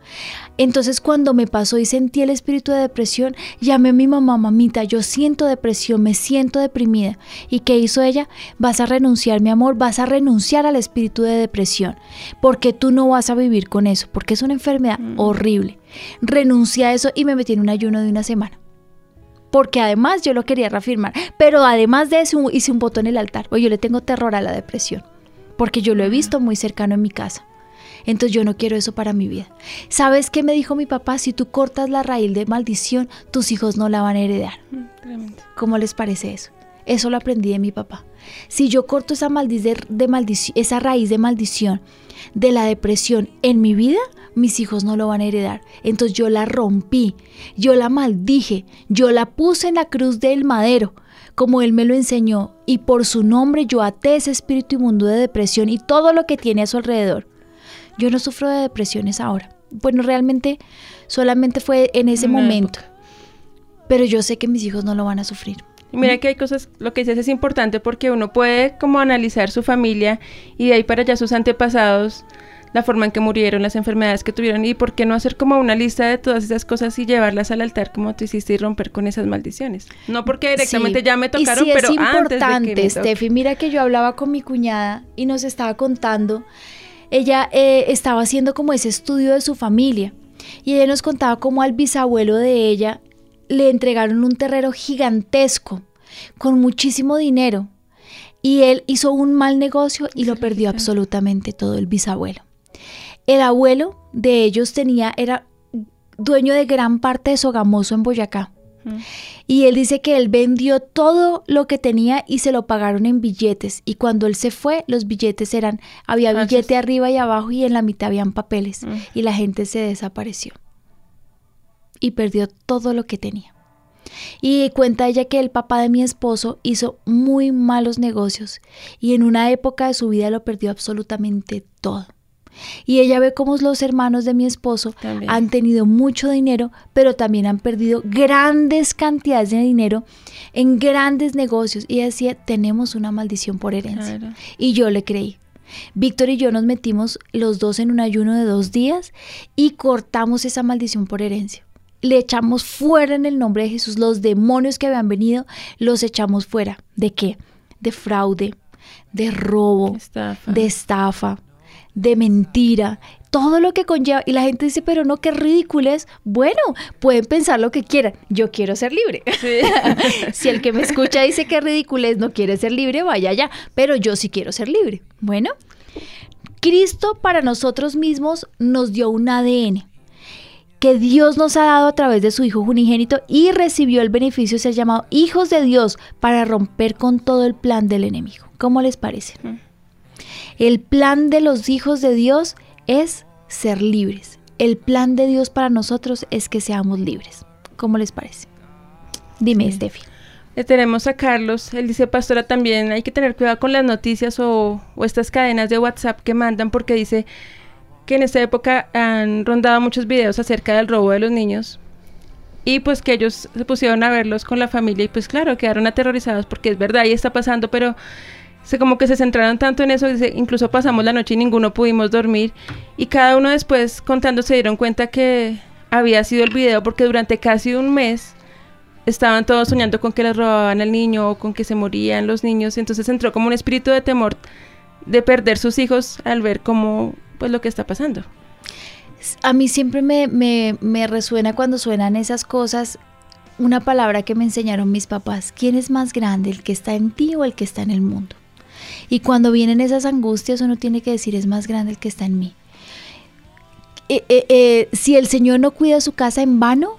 B: Entonces cuando me pasó y sentí el espíritu de depresión, llamé a mi mamá, mamita, yo siento depresión, me siento deprimida. ¿Y qué hizo ella? Vas a renunciar, mi amor, vas a renunciar al espíritu de depresión, porque tú no vas a vivir con eso, porque es una enfermedad mm. horrible. Renuncia a eso y me metí en un ayuno de una semana porque además yo lo quería reafirmar, pero además de eso hice un voto en el altar, o yo le tengo terror a la depresión, porque yo lo he visto muy cercano en mi casa. Entonces yo no quiero eso para mi vida. ¿Sabes qué me dijo mi papá? Si tú cortas la raíz de maldición, tus hijos no la van a heredar. Mm, ¿Cómo les parece eso? Eso lo aprendí de mi papá. Si yo corto esa, de maldición, esa raíz de maldición de la depresión en mi vida, mis hijos no lo van a heredar. Entonces yo la rompí, yo la maldije, yo la puse en la cruz del madero, como él me lo enseñó, y por su nombre yo até ese espíritu inmundo de depresión y todo lo que tiene a su alrededor. Yo no sufro de depresiones ahora. Bueno, realmente solamente fue en ese momento. Pero yo sé que mis hijos no lo van a sufrir.
C: Y mira que hay cosas, lo que dices es importante porque uno puede como analizar su familia y de ahí para allá sus antepasados, la forma en que murieron, las enfermedades que tuvieron y por qué no hacer como una lista de todas esas cosas y llevarlas al altar como tú hiciste y romper con esas maldiciones. No porque directamente ya me tocaron, y pero es importante,
B: Steffi, mira que yo hablaba con mi cuñada y nos estaba contando ella eh, estaba haciendo como ese estudio de su familia y ella nos contaba cómo al bisabuelo de ella le entregaron un terreno gigantesco con muchísimo dinero y él hizo un mal negocio y lo perdió absolutamente todo el bisabuelo. El abuelo de ellos tenía era dueño de gran parte de Sogamoso en Boyacá. Y él dice que él vendió todo lo que tenía y se lo pagaron en billetes. Y cuando él se fue, los billetes eran, había billete arriba y abajo y en la mitad habían papeles. Mm. Y la gente se desapareció. Y perdió todo lo que tenía. Y cuenta ella que el papá de mi esposo hizo muy malos negocios y en una época de su vida lo perdió absolutamente todo. Y ella ve cómo los hermanos de mi esposo han tenido mucho dinero, pero también han perdido grandes cantidades de dinero en grandes negocios. Y decía, tenemos una maldición por herencia. Y yo le creí. Víctor y yo nos metimos los dos en un ayuno de dos días y cortamos esa maldición por herencia. Le echamos fuera en el nombre de Jesús los demonios que habían venido, los echamos fuera. ¿De qué? De fraude, de robo, de estafa de mentira, todo lo que conlleva. Y la gente dice, pero no, qué ridículo es. Bueno, pueden pensar lo que quieran. Yo quiero ser libre. si el que me escucha dice que ridículo es, no quiere ser libre, vaya allá. Pero yo sí quiero ser libre. Bueno, Cristo para nosotros mismos nos dio un ADN que Dios nos ha dado a través de su Hijo unigénito y recibió el beneficio de ser llamado hijos de Dios para romper con todo el plan del enemigo. ¿Cómo les parece? El plan de los hijos de Dios es ser libres. El plan de Dios para nosotros es que seamos libres. ¿Cómo les parece? Dime, Steffi.
C: Eh, tenemos a Carlos, él dice, pastora, también hay que tener cuidado con las noticias o, o estas cadenas de WhatsApp que mandan porque dice que en esta época han rondado muchos videos acerca del robo de los niños y pues que ellos se pusieron a verlos con la familia y pues claro, quedaron aterrorizados porque es verdad, ahí está pasando, pero se como que se centraron tanto en eso, incluso pasamos la noche y ninguno pudimos dormir y cada uno después contando se dieron cuenta que había sido el video porque durante casi un mes estaban todos soñando con que les robaban al niño o con que se morían los niños, entonces entró como un espíritu de temor de perder sus hijos al ver cómo, pues lo que está pasando.
B: A mí siempre me, me, resuena cuando suenan esas cosas una palabra que me enseñaron mis papás. ¿Quién es más grande, el que está en ti o el que está en el mundo? Y cuando vienen esas angustias uno tiene que decir es más grande el que está en mí. Eh, eh, eh, si el Señor no cuida su casa en vano,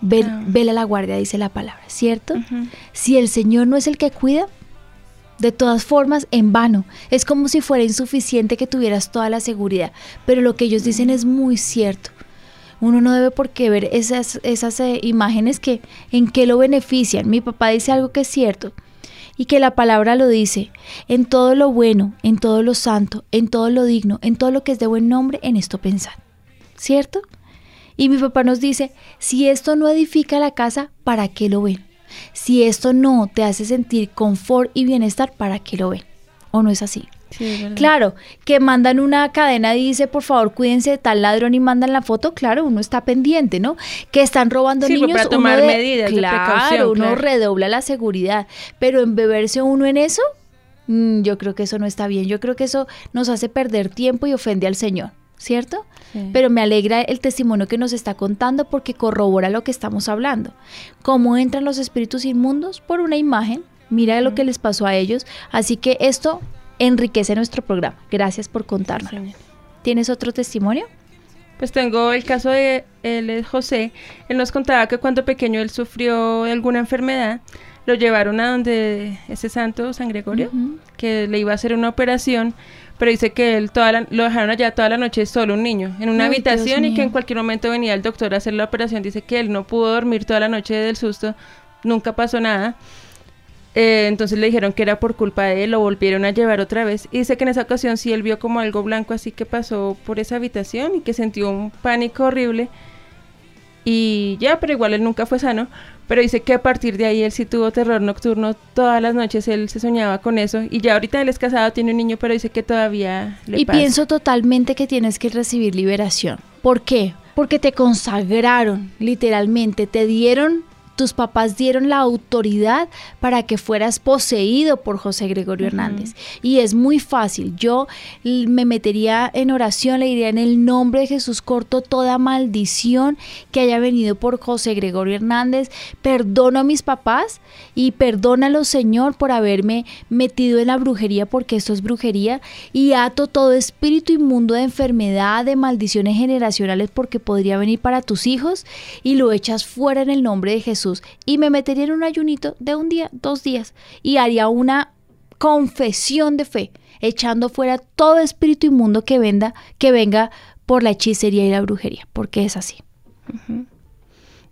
B: vela la guardia, dice la palabra, ¿cierto? Si el Señor no es el que cuida, de todas formas, en vano. Es como si fuera insuficiente que tuvieras toda la seguridad. Pero lo que ellos dicen es muy cierto. Uno no debe por qué ver esas, esas imágenes que en qué lo benefician. Mi papá dice algo que es cierto y que la palabra lo dice. En todo lo bueno, en todo lo santo, en todo lo digno, en todo lo que es de buen nombre, en esto pensad. ¿Cierto? Y mi papá nos dice, si esto no edifica la casa, ¿para qué lo ven? Si esto no te hace sentir confort y bienestar, ¿para qué lo ven? ¿O no es así? Claro, que mandan una cadena y dice, por favor, cuídense de tal ladrón y mandan la foto, claro, uno está pendiente, ¿no? Que están robando
C: sí,
B: niños.
C: Para tomar medidas
B: claro, uno redobla la seguridad, pero en beberse uno en eso, mm, yo creo que eso no está bien, yo creo que eso nos hace perder tiempo y ofende al Señor. ¿cierto? Pero me alegra el testimonio que nos está contando porque corrobora lo que estamos hablando. ¿Cómo entran los espíritus inmundos? Por una imagen. Mira lo que les pasó a ellos. Así que esto enriquece nuestro programa. Gracias por contarnos. ¿Tienes otro testimonio?
C: Pues tengo el caso de él, José. Él nos contaba que cuando pequeño él sufrió alguna enfermedad, lo llevaron a donde ese santo, San Gregorio, que le iba a hacer una operación pero dice que él toda lo dejaron allá toda la noche solo un niño, en una habitación y que en cualquier momento venía el doctor a hacer la operación. Dice que él no pudo dormir toda la noche del susto, nunca pasó nada. Eh, entonces le dijeron que era por culpa de él, lo volvieron a llevar otra vez. Y dice que en esa ocasión sí él vio como algo blanco así que pasó por esa habitación y que sintió un pánico horrible. Y ya, pero igual él nunca fue sano. Pero dice que a partir de ahí él sí tuvo terror nocturno. Todas las noches él se soñaba con eso. Y ya ahorita él es casado, tiene un niño, pero dice que todavía le
B: Y pienso totalmente que tienes que recibir liberación. ¿Por qué? Porque te consagraron, literalmente. Te dieron tus papás dieron la autoridad para que fueras poseído por José Gregorio Hernández. Y es muy fácil. Yo me metería en oración, le diría en el nombre de Jesús, corto toda maldición que haya venido por José Gregorio Hernández. Perdono a mis papás y perdónalo, Señor, por haberme metido en la brujería, porque esto es brujería. Y ato todo espíritu inmundo de enfermedad, de maldiciones generacionales, porque podría venir para tus hijos. Y lo echas fuera en el nombre de Jesús y me metería en un ayunito de un día, dos días y haría una confesión de fe, echando fuera todo espíritu inmundo que venda, que venga por la hechicería y la brujería, porque es así.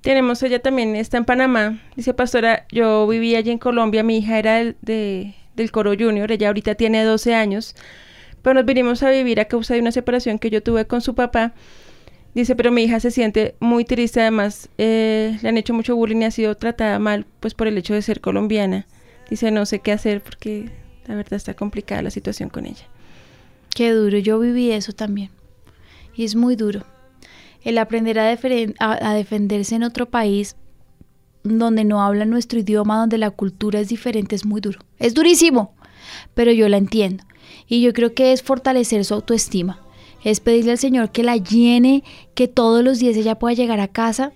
C: Tenemos ella también, está en Panamá. Dice, pastora, yo vivía allí en Colombia, mi hija era del, del Coro Junior, ella ahorita tiene 12 años, pero nos vinimos a vivir a causa de una separación que yo tuve con su papá Dice, pero mi hija se siente muy triste, además eh, le han hecho mucho bullying y ha sido tratada mal, pues por el hecho de ser colombiana. Dice, no sé qué hacer porque la verdad está complicada la situación con ella.
B: Qué duro, yo viví eso también. Y es muy duro. El aprender a, a, defenderse en otro país donde no habla nuestro idioma, donde la cultura es diferente, es muy duro. Es durísimo, pero yo la entiendo. Y yo creo que es fortalecer su autoestima es pedirle al Señor que la llene, que todos los días ella pueda llegar a casa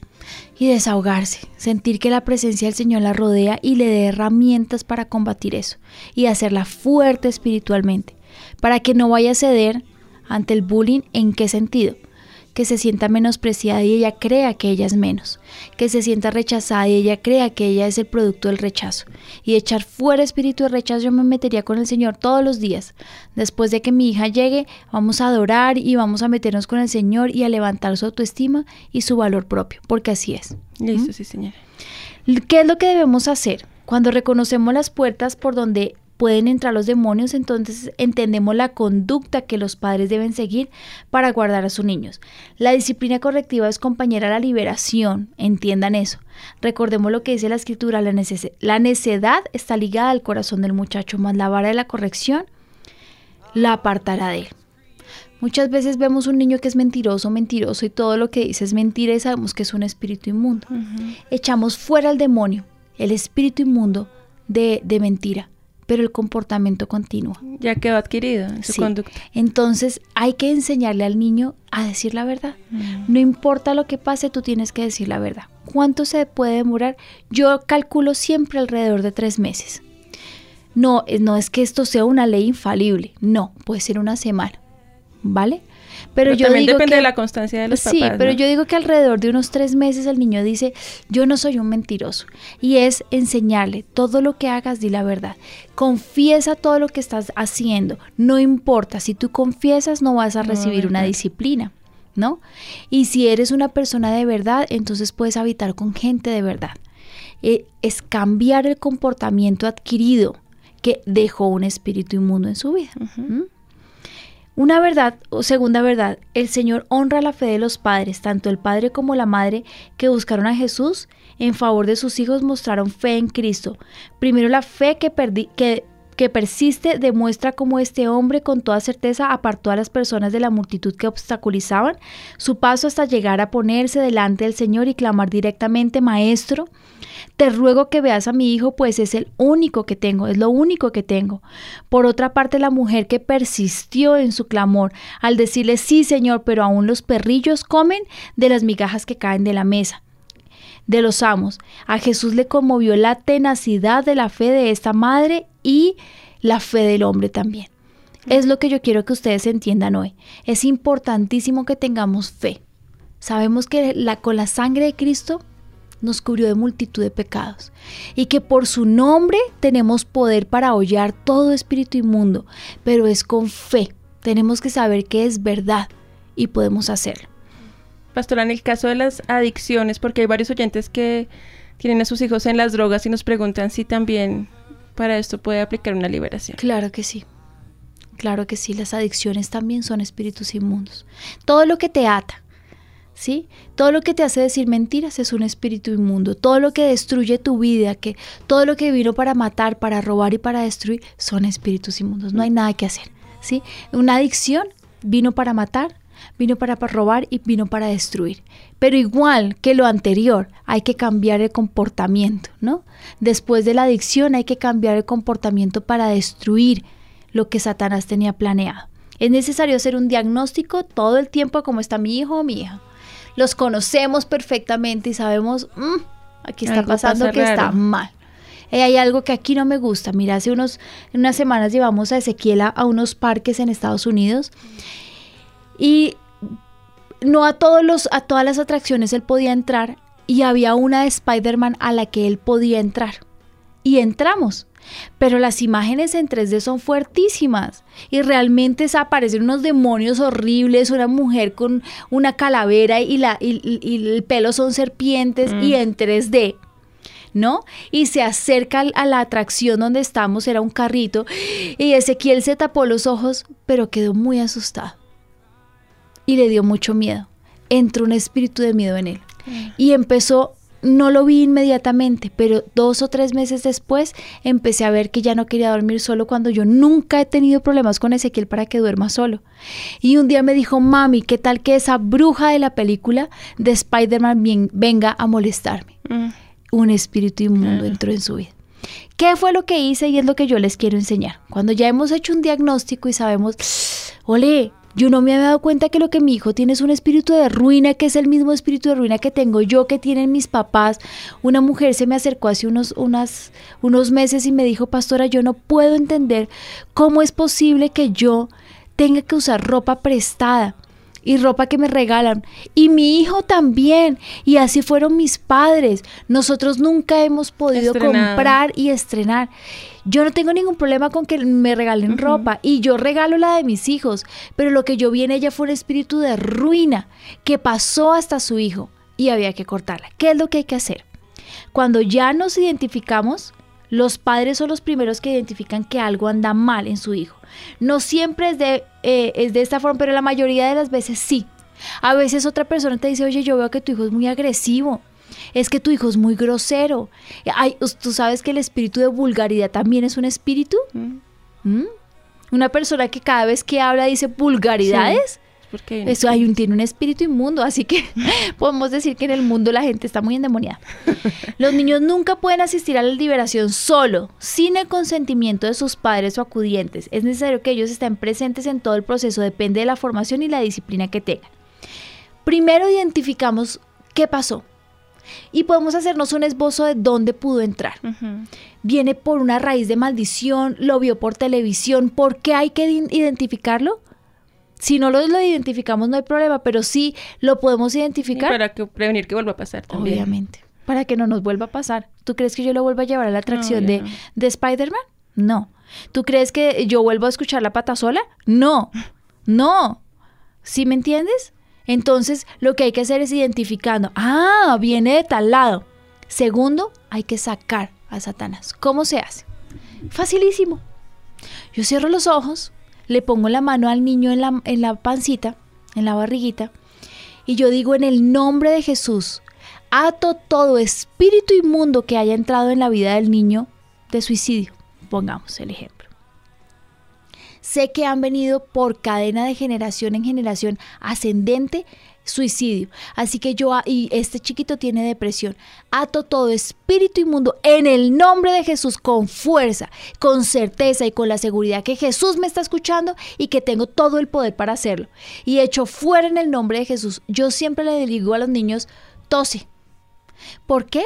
B: y desahogarse, sentir que la presencia del Señor la rodea y le dé herramientas para combatir eso y hacerla fuerte espiritualmente, para que no vaya a ceder ante el bullying, ¿en qué sentido? Que se sienta menospreciada y ella crea que ella es menos, que se sienta rechazada y ella crea que ella es el producto del rechazo. Y echar fuera espíritu de rechazo yo me metería con el Señor todos los días. Después de que mi hija llegue, vamos a adorar y vamos a meternos con el Señor y a levantar su autoestima y su valor propio, porque así es.
C: Listo, ¿Mm? sí, señora.
B: ¿Qué es lo que debemos hacer? Cuando reconocemos las puertas por donde pueden entrar los demonios, entonces entendemos la conducta que los padres deben seguir para guardar a sus niños. La disciplina correctiva es compañera a la liberación, entiendan eso. Recordemos lo que dice la escritura, la, la necedad está ligada al corazón del muchacho, más la vara de la corrección la apartará de él. Muchas veces vemos un niño que es mentiroso, mentiroso y todo lo que dice es mentira y sabemos que es un espíritu inmundo. Echamos fuera al demonio, el espíritu inmundo de, de mentira pero el comportamiento continúa.
C: Ya quedó adquirido en su conducta.
B: Entonces hay que enseñarle al niño a decir la verdad. Mm. No importa lo que pase, tú tienes que decir la verdad. ¿Cuánto se puede demorar? Yo calculo siempre alrededor de tres meses. No, no es que esto sea una ley infalible, no, puede ser una semana, ¿vale?
C: Pero, yo también depende de la constancia de los
B: sí,
C: papás.
B: Sí, pero yo digo que alrededor de unos tres meses el niño dice, yo no soy un mentiroso. Y es enseñarle, todo lo que hagas, di la verdad. Confiesa todo lo que estás haciendo. No importa, si tú confiesas no vas a recibir una disciplina. ¿No? Y si eres una persona de verdad, entonces puedes habitar con gente de verdad. Eh, es cambiar el comportamiento adquirido que dejó un espíritu inmundo en su vida. Una verdad o segunda verdad, el Señor honra la fe de los padres, tanto el padre como la madre que buscaron a Jesús en favor de sus hijos mostraron fe en Cristo. Primero la fe que, que, que persiste demuestra cómo este hombre con toda certeza apartó a las personas de la multitud que obstaculizaban su paso hasta llegar a ponerse delante del Señor y clamar directamente, Maestro, te ruego que veas a mi hijo, pues es el único que tengo, es lo único que tengo. Por otra parte, la mujer que persistió en su clamor al decirle, sí, Señor, pero aún los perrillos comen de las migajas que caen de la mesa de los amos. A Jesús le conmovió la tenacidad de la fe de esta madre y la fe del hombre también. Es lo que yo quiero que ustedes entiendan hoy. Es importantísimo que tengamos fe. Sabemos que con la sangre de Cristo nos cubrió de multitud de pecados y que por su nombre tenemos poder para hollar todo espíritu inmundo, pero es con fe. Tenemos que saber que es verdad y podemos hacerlo.
C: Pastora, en el caso de las adicciones, porque hay varios oyentes que tienen a sus hijos en las drogas y nos preguntan si también para esto puede aplicar una liberación.
B: Claro que sí. Claro que sí, las adicciones también son espíritus inmundos. Todo lo que te ata, ¿sí? Todo lo que te hace decir mentiras es un espíritu inmundo. Todo lo que destruye tu vida, que todo lo que vino para matar, para robar y para destruir son espíritus inmundos. No hay nada que hacer, ¿sí? Una adicción vino para matar, vino para, robar y vino para destruir. Pero igual que lo anterior, hay que cambiar el comportamiento, ¿no? Después de la adicción hay que cambiar el comportamiento para destruir lo que Satanás tenía planeado. Es necesario hacer un diagnóstico todo el tiempo de cómo está mi hijo o mi hija los conocemos perfectamente y sabemos, mm, aquí está pasando que está mal. Eh, hay algo que aquí no me gusta. Mira, hace unos, unas semanas llevamos a Ezequiel a, unos parques en Estados Unidos y no a, todos los, a todas las atracciones él podía entrar y había una de Spider-Man a la que él podía entrar. Y entramos. Pero las imágenes en 3D son fuertísimas y realmente aparecen unos demonios horribles, una mujer con una calavera y, la, y, el pelo son serpientes y mm. en 3D. ¿no? Y se acerca a la atracción donde estamos, era un carrito, y Ezequiel se tapó los ojos, pero quedó muy asustado. Y le dio mucho miedo. Entró un espíritu de miedo en él. Y empezó no lo vi inmediatamente, pero dos o tres meses después empecé a ver que ya no quería dormir solo cuando yo nunca he tenido problemas con Ezequiel para que duerma solo. Y un día me dijo, mami, ¿qué tal que esa bruja de la película de Spider-Man venga a molestarme? Mm. Un espíritu inmundo entró en su vida. ¿Qué fue lo que hice? Y es lo que yo les quiero enseñar. Cuando ya hemos hecho un diagnóstico y sabemos, ole, yo no me había dado cuenta que lo que mi hijo tiene es un espíritu de ruina, que es el mismo espíritu de ruina que tengo yo, que tienen mis papás. Una mujer se me acercó hace unos, unas, unos meses y me dijo, pastora, yo no puedo entender cómo es posible que yo tenga que usar ropa prestada y ropa que me regalan. Y mi hijo también. Y así fueron mis padres. Nosotros nunca hemos podido comprar y estrenar. Yo no tengo ningún problema con que me regalen ropa y yo regalo la de mis hijos, pero lo que yo vi en ella fue un espíritu de ruina que pasó hasta su hijo y había que cortarla. ¿Qué es lo que hay que hacer? Cuando ya nos identificamos, los padres son los primeros que identifican que algo anda mal en su hijo. No siempre es de, eh, es de esta forma, pero la mayoría de las veces sí. A veces otra persona te dice, oye, yo veo que tu hijo es muy agresivo. Es que tu hijo es muy grosero. Ay, ¿Tú sabes que el espíritu de vulgaridad también es un espíritu? Mm. ¿Mm? Una persona que cada vez que habla dice vulgaridades. Eso hay un, tiene un espíritu inmundo, así que podemos decir que en el mundo la gente está muy endemoniada. Los niños nunca pueden asistir a la liberación solo, sin el consentimiento de sus padres o acudientes. Es necesario que ellos estén presentes en todo el proceso, depende de la formación y la disciplina que tengan. Primero identificamos qué pasó y podemos hacernos un esbozo de dónde pudo entrar. Viene por una raíz de maldición, lo vio por televisión, ¿por qué hay que identificarlo? Si no lo, identificamos no hay problema, pero sí lo podemos identificar.
C: para que, prevenir que vuelva a pasar también.
B: Obviamente, para que no nos vuelva a pasar. ¿Tú crees que yo lo vuelva a llevar a la atracción de, de Spider-Man? No. ¿Tú crees que yo vuelvo a escuchar la pata sola? No. No. ¿Sí me entiendes? Entonces, lo que hay que hacer es identificando, ah, viene de tal lado. Segundo, hay que sacar a Satanás. ¿Cómo se hace? Facilísimo. Yo cierro los ojos, le pongo la mano al niño en la, en la pancita, en la barriguita, y yo digo en el nombre de Jesús, ato todo espíritu inmundo que haya entrado en la vida del niño de suicidio. Pongamos el ejemplo. Sé que han venido por cadena de generación en generación ascendente suicidio. Así que yo, y este chiquito tiene depresión. Ato todo espíritu inmundo en el nombre de Jesús con fuerza, con certeza y con la seguridad que Jesús me está escuchando y que tengo todo el poder para hacerlo. Y hecho fuera en el nombre de Jesús. Yo siempre le digo a los niños, tose. ¿Por qué?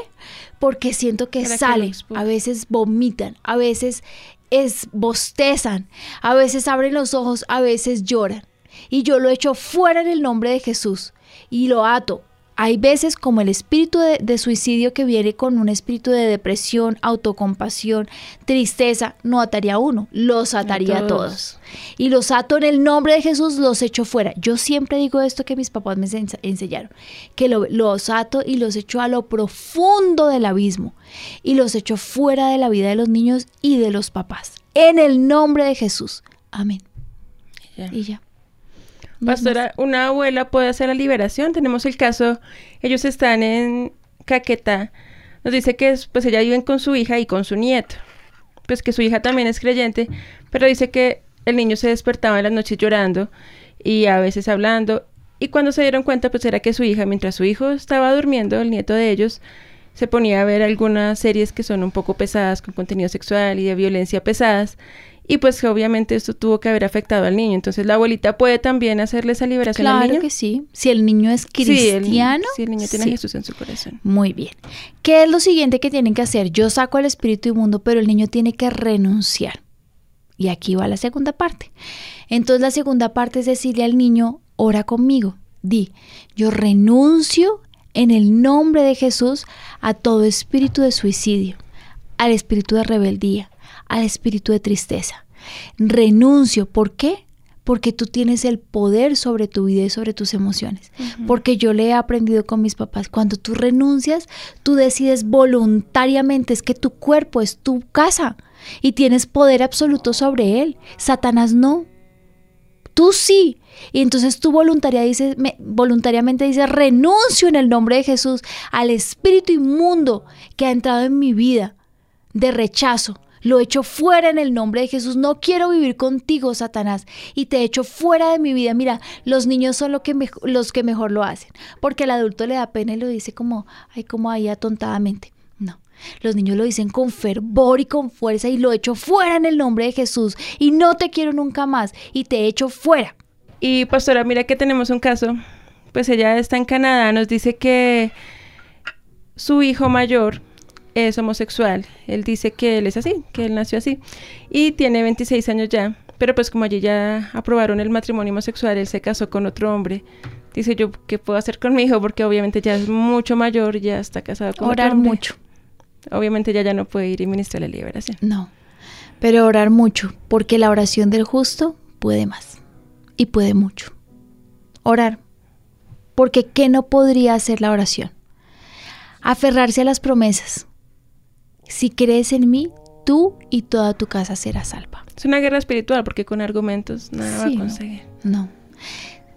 B: Porque siento que salen, a veces vomitan, a veces es bostezan, a veces abren los ojos, a veces lloran y yo lo echo fuera en el nombre de Jesús y lo ato. Hay veces como el espíritu de, suicidio que viene con un espíritu de depresión, autocompasión, tristeza, no ataría a uno, los ataría a todos. Y los ato en el nombre de Jesús, los echo fuera. Yo siempre digo esto que mis papás me enseñaron, que los ato y los echo a lo profundo del abismo y los echo fuera de la vida de los niños y de los papás. En el nombre de Jesús. Amén. Y ya.
C: Pastora, una abuela puede hacer la liberación. Tenemos el caso, ellos están en Caquetá. Nos dice que pues ella vive con su hija y con su nieto. Pues que su hija también es creyente, pero dice que el niño se despertaba en las noches llorando y a veces hablando. Y cuando se dieron cuenta, pues era que su hija, mientras su hijo estaba durmiendo, el nieto de ellos, se ponía a ver algunas series que son un poco pesadas, con contenido sexual y de violencia pesadas y pues obviamente esto tuvo que haber afectado al niño. Entonces la abuelita puede también hacerle esa liberación al niño.
B: Claro que sí. Si el niño es cristiano.
C: si el niño tiene a Jesús en su corazón.
B: Muy bien. ¿Qué es lo siguiente que tienen que hacer? Yo saco al espíritu inmundo, pero el niño tiene que renunciar. Y aquí va la segunda parte. Entonces la segunda parte es decirle al niño, ora conmigo. Di, yo renuncio en el nombre de Jesús a todo espíritu de suicidio, al espíritu de rebeldía, al espíritu de tristeza. Renuncio. ¿Por qué? Porque tú tienes el poder sobre tu vida y sobre tus emociones. Porque yo le he aprendido con mis papás. Cuando tú renuncias, tú decides voluntariamente. Es que tu cuerpo es tu casa y tienes poder absoluto sobre él. Satanás no. Tú sí. Y entonces tú dice, voluntariamente dices, renuncio en el nombre de Jesús al espíritu inmundo que ha entrado en mi vida de rechazo, lo echo fuera en el nombre de Jesús. No quiero vivir contigo, Satanás. Y te echo fuera de mi vida. Mira, los niños son que los que mejor lo hacen. Porque el adulto le da pena y lo dice como, ay, como ahí atontadamente. No. Los niños lo dicen con fervor y con fuerza y lo echo fuera en el nombre de Jesús. Y no te quiero nunca más. Y te echo fuera.
C: Y pastora, mira que tenemos un caso. Pues ella está en Canadá. Nos dice que su hijo mayor es homosexual. Él dice que él es así, que él nació así. Y tiene 26 años ya, pero pues como allí ya aprobaron el matrimonio homosexual, él se casó con otro hombre. Dice yo, ¿qué puedo hacer con mi hijo? Porque obviamente ya es mucho mayor, ya está casado con
B: Orar
C: otro hombre.
B: mucho.
C: Obviamente ya ya no puede ir y ministrar la liberación.
B: No, pero orar mucho, porque la oración del justo puede más y puede mucho. Orar, porque ¿qué no podría hacer la oración? Aferrarse a las promesas. Si crees en mí, tú y toda tu casa será salva.
C: Es una guerra espiritual porque con argumentos nada va a conseguir.
B: No.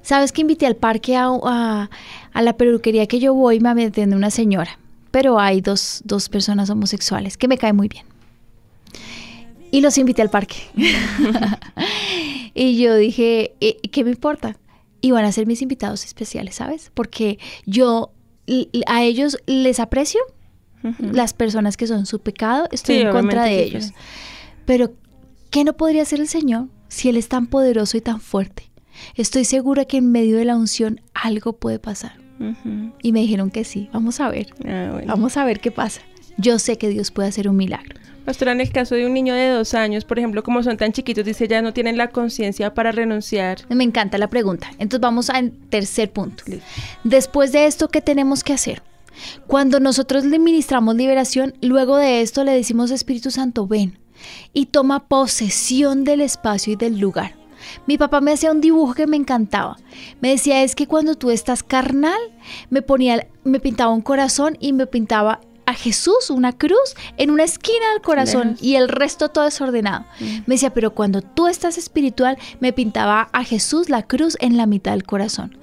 B: ¿Sabes que invité al parque a, a- a la peluquería que yo voy? Me atiende una señora, pero hay dos, dos personas homosexuales que me caen muy bien. Y los invité al parque. y yo dije, "Eh, ¿qué me importa? Y van a ser mis invitados especiales, ¿sabes? Porque yo a ellos les aprecio, Las personas que son su pecado, estoy
C: Sí,
B: en contra de ellos. Pero, ¿qué no podría hacer el Señor si Él es tan poderoso y tan fuerte? Estoy segura que en medio de la unción algo puede pasar. Y me dijeron que sí. Vamos a ver.
C: Ah, bueno.
B: Vamos a ver qué pasa. Yo sé que Dios puede hacer un milagro.
C: Pastora, en el caso de un niño de dos años, por ejemplo, como son tan chiquitos, dice ya no tienen la conciencia para renunciar.
B: Me encanta la pregunta. Entonces vamos al tercer punto. Después de esto, ¿qué tenemos que hacer? Cuando nosotros le ministramos liberación, luego de esto le decimos Espíritu Santo, ven y toma posesión del espacio y del lugar. Mi papá me hacía un dibujo que me encantaba. Me decía, es que cuando tú estás carnal, me ponía, me pintaba un corazón y me pintaba a Jesús, una cruz, en una esquina del corazón
C: Lejos.
B: y el resto todo desordenado. Me decía, pero cuando tú estás espiritual, me pintaba a Jesús la cruz en la mitad del corazón.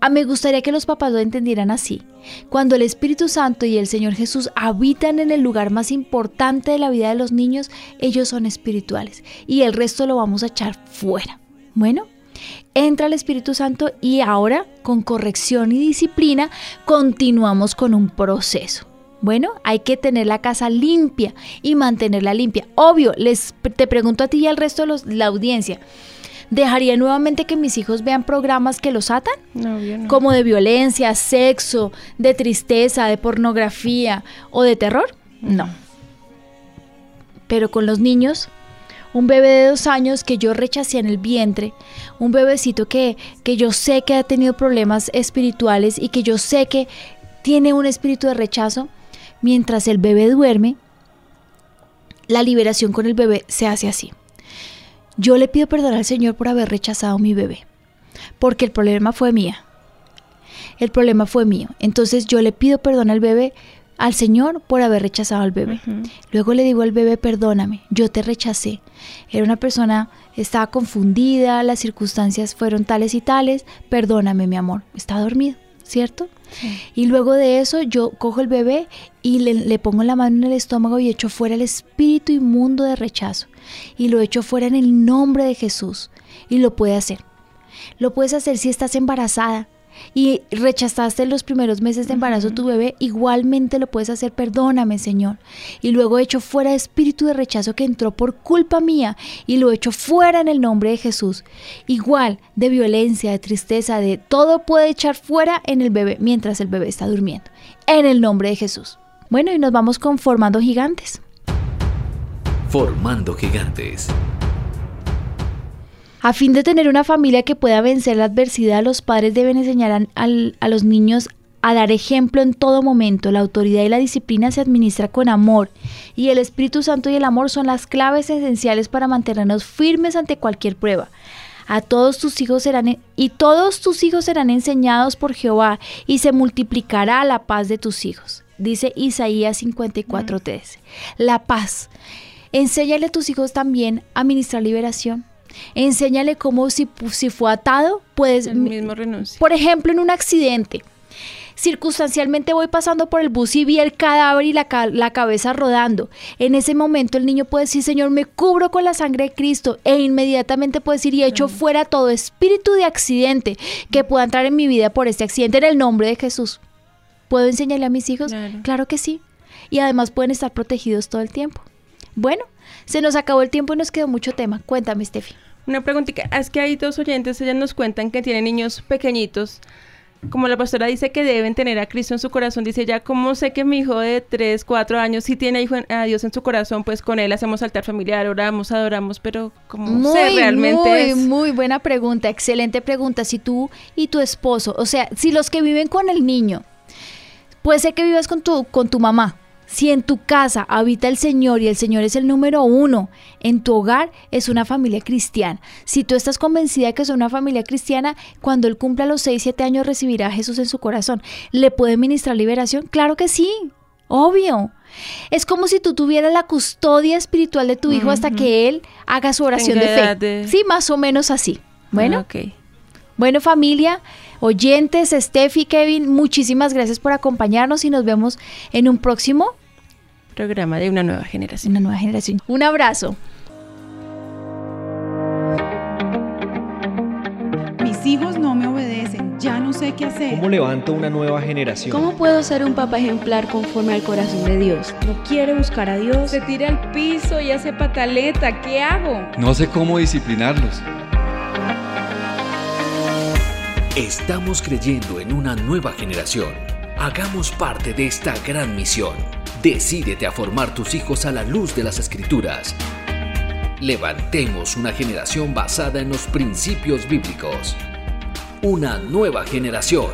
B: Ah, me gustaría que los papás lo entendieran así. Cuando el Espíritu Santo y el Señor Jesús habitan en el lugar más importante de la vida de los niños, ellos son espirituales y el resto lo vamos a echar fuera. Bueno, entra el Espíritu Santo y ahora, con corrección y disciplina, continuamos con un proceso. Bueno, hay que tener la casa limpia y mantenerla limpia. Obvio, les te pregunto a ti y al resto de los- la audiencia. ¿Dejaría nuevamente que mis hijos vean programas que los atan?
C: No, obvio no.
B: Como de violencia, sexo, de tristeza, de pornografía o de terror? No. Pero con los niños, un bebé de dos años que yo rechacé en el vientre, un bebecito que, que yo sé que ha tenido problemas espirituales y que yo sé que tiene un espíritu de rechazo, mientras el bebé duerme, la liberación con el bebé se hace así. Yo le pido perdón al Señor por haber rechazado mi bebé, porque el problema fue mía. El problema fue mío. Entonces yo le pido perdón al bebé, al Señor, por haber rechazado al bebé. Luego le digo al bebé, perdóname, yo te rechacé. Era una persona, estaba confundida, las circunstancias fueron tales y tales, perdóname mi amor, está dormido, ¿cierto? Y luego de eso yo cojo el bebé y le, pongo la mano en el estómago y echo fuera el espíritu inmundo de rechazo. Y lo echo fuera en el nombre de Jesús. Y lo puede hacer. Lo puedes hacer si estás embarazada y rechazaste en los primeros meses de embarazo tu bebé, igualmente lo puedes hacer, perdóname Señor. Y luego echo fuera espíritu de rechazo que entró por culpa mía y lo echo fuera en el nombre de Jesús. Igual de violencia, de tristeza, de todo puede echar fuera en el bebé mientras el bebé está durmiendo. En el nombre de Jesús. Bueno, y nos vamos conformando gigantes.
A: Formando gigantes.
B: A fin de tener una familia que pueda vencer la adversidad, los padres deben enseñar a, al- a los niños a dar ejemplo en todo momento. La autoridad y la disciplina se administra con amor y el Espíritu Santo y el amor son las claves esenciales para mantenernos firmes ante cualquier prueba. A todos tus hijos serán e- y todos tus hijos serán enseñados por Jehová y se multiplicará la paz de tus hijos. Dice Isaías 54:13. La paz. Enséñale a tus hijos también a ministrar liberación. Enséñale cómo si, si fue atado, puedes...
C: El mismo renuncia.
B: Por ejemplo, en un accidente. Circunstancialmente voy pasando por el bus y vi el cadáver y la, la cabeza rodando. En ese momento el niño puede decir, Señor, me cubro con la sangre de Cristo. E inmediatamente puede decir, y echo fuera todo espíritu de accidente que pueda entrar en mi vida por este accidente en el nombre de Jesús. ¿Puedo enseñarle a mis hijos?
C: Claro.
B: Claro que sí. Y además pueden estar protegidos todo el tiempo. Bueno, se nos acabó el tiempo y nos quedó mucho tema. Cuéntame, Steffi.
C: Una preguntita, es que hay dos oyentes, ellas nos cuentan que tienen niños pequeñitos como la pastora dice que deben tener a Cristo en su corazón, dice ya, ¿cómo sé que mi hijo de 3, 4 años sí tiene hijo a Dios en su corazón? Pues con él hacemos altar familiar, oramos, adoramos, pero ¿cómo sé realmente
B: Muy, muy buena pregunta, excelente pregunta. Si tú y tu esposo, o sea, si los que viven con el niño, puede ser que vivas con tu, con tu mamá, si en tu casa habita el Señor y el Señor es el número uno, en tu hogar es una familia cristiana. Si tú estás convencida que es una familia cristiana, cuando Él cumpla los 6, 7 años recibirá a Jesús en su corazón. ¿Le puede ministrar liberación? Claro que sí, obvio. Es como si tú tuvieras la custodia espiritual de tu hijo hasta que Él haga su oración de fe. Sí, más o menos así. Bueno.
C: Ah,
B: bueno, familia, oyentes, Steffi, Kevin, muchísimas gracias por acompañarnos y nos vemos en un próximo
C: programa de una nueva generación.
B: Una nueva generación. Un abrazo.
D: Mis hijos no me obedecen, ya no sé qué hacer.
E: ¿Cómo levanto una nueva generación?
F: ¿Cómo puedo ser un papá ejemplar conforme al corazón de Dios?
D: No quiere buscar a Dios. Se tira al piso y hace pataleta, ¿qué hago?
G: No sé cómo disciplinarlos.
A: Estamos creyendo en una nueva generación. Hagamos parte de esta gran misión. Decídete a formar tus hijos a la luz de las escrituras. Levantemos una generación basada en los principios bíblicos. Una nueva generación.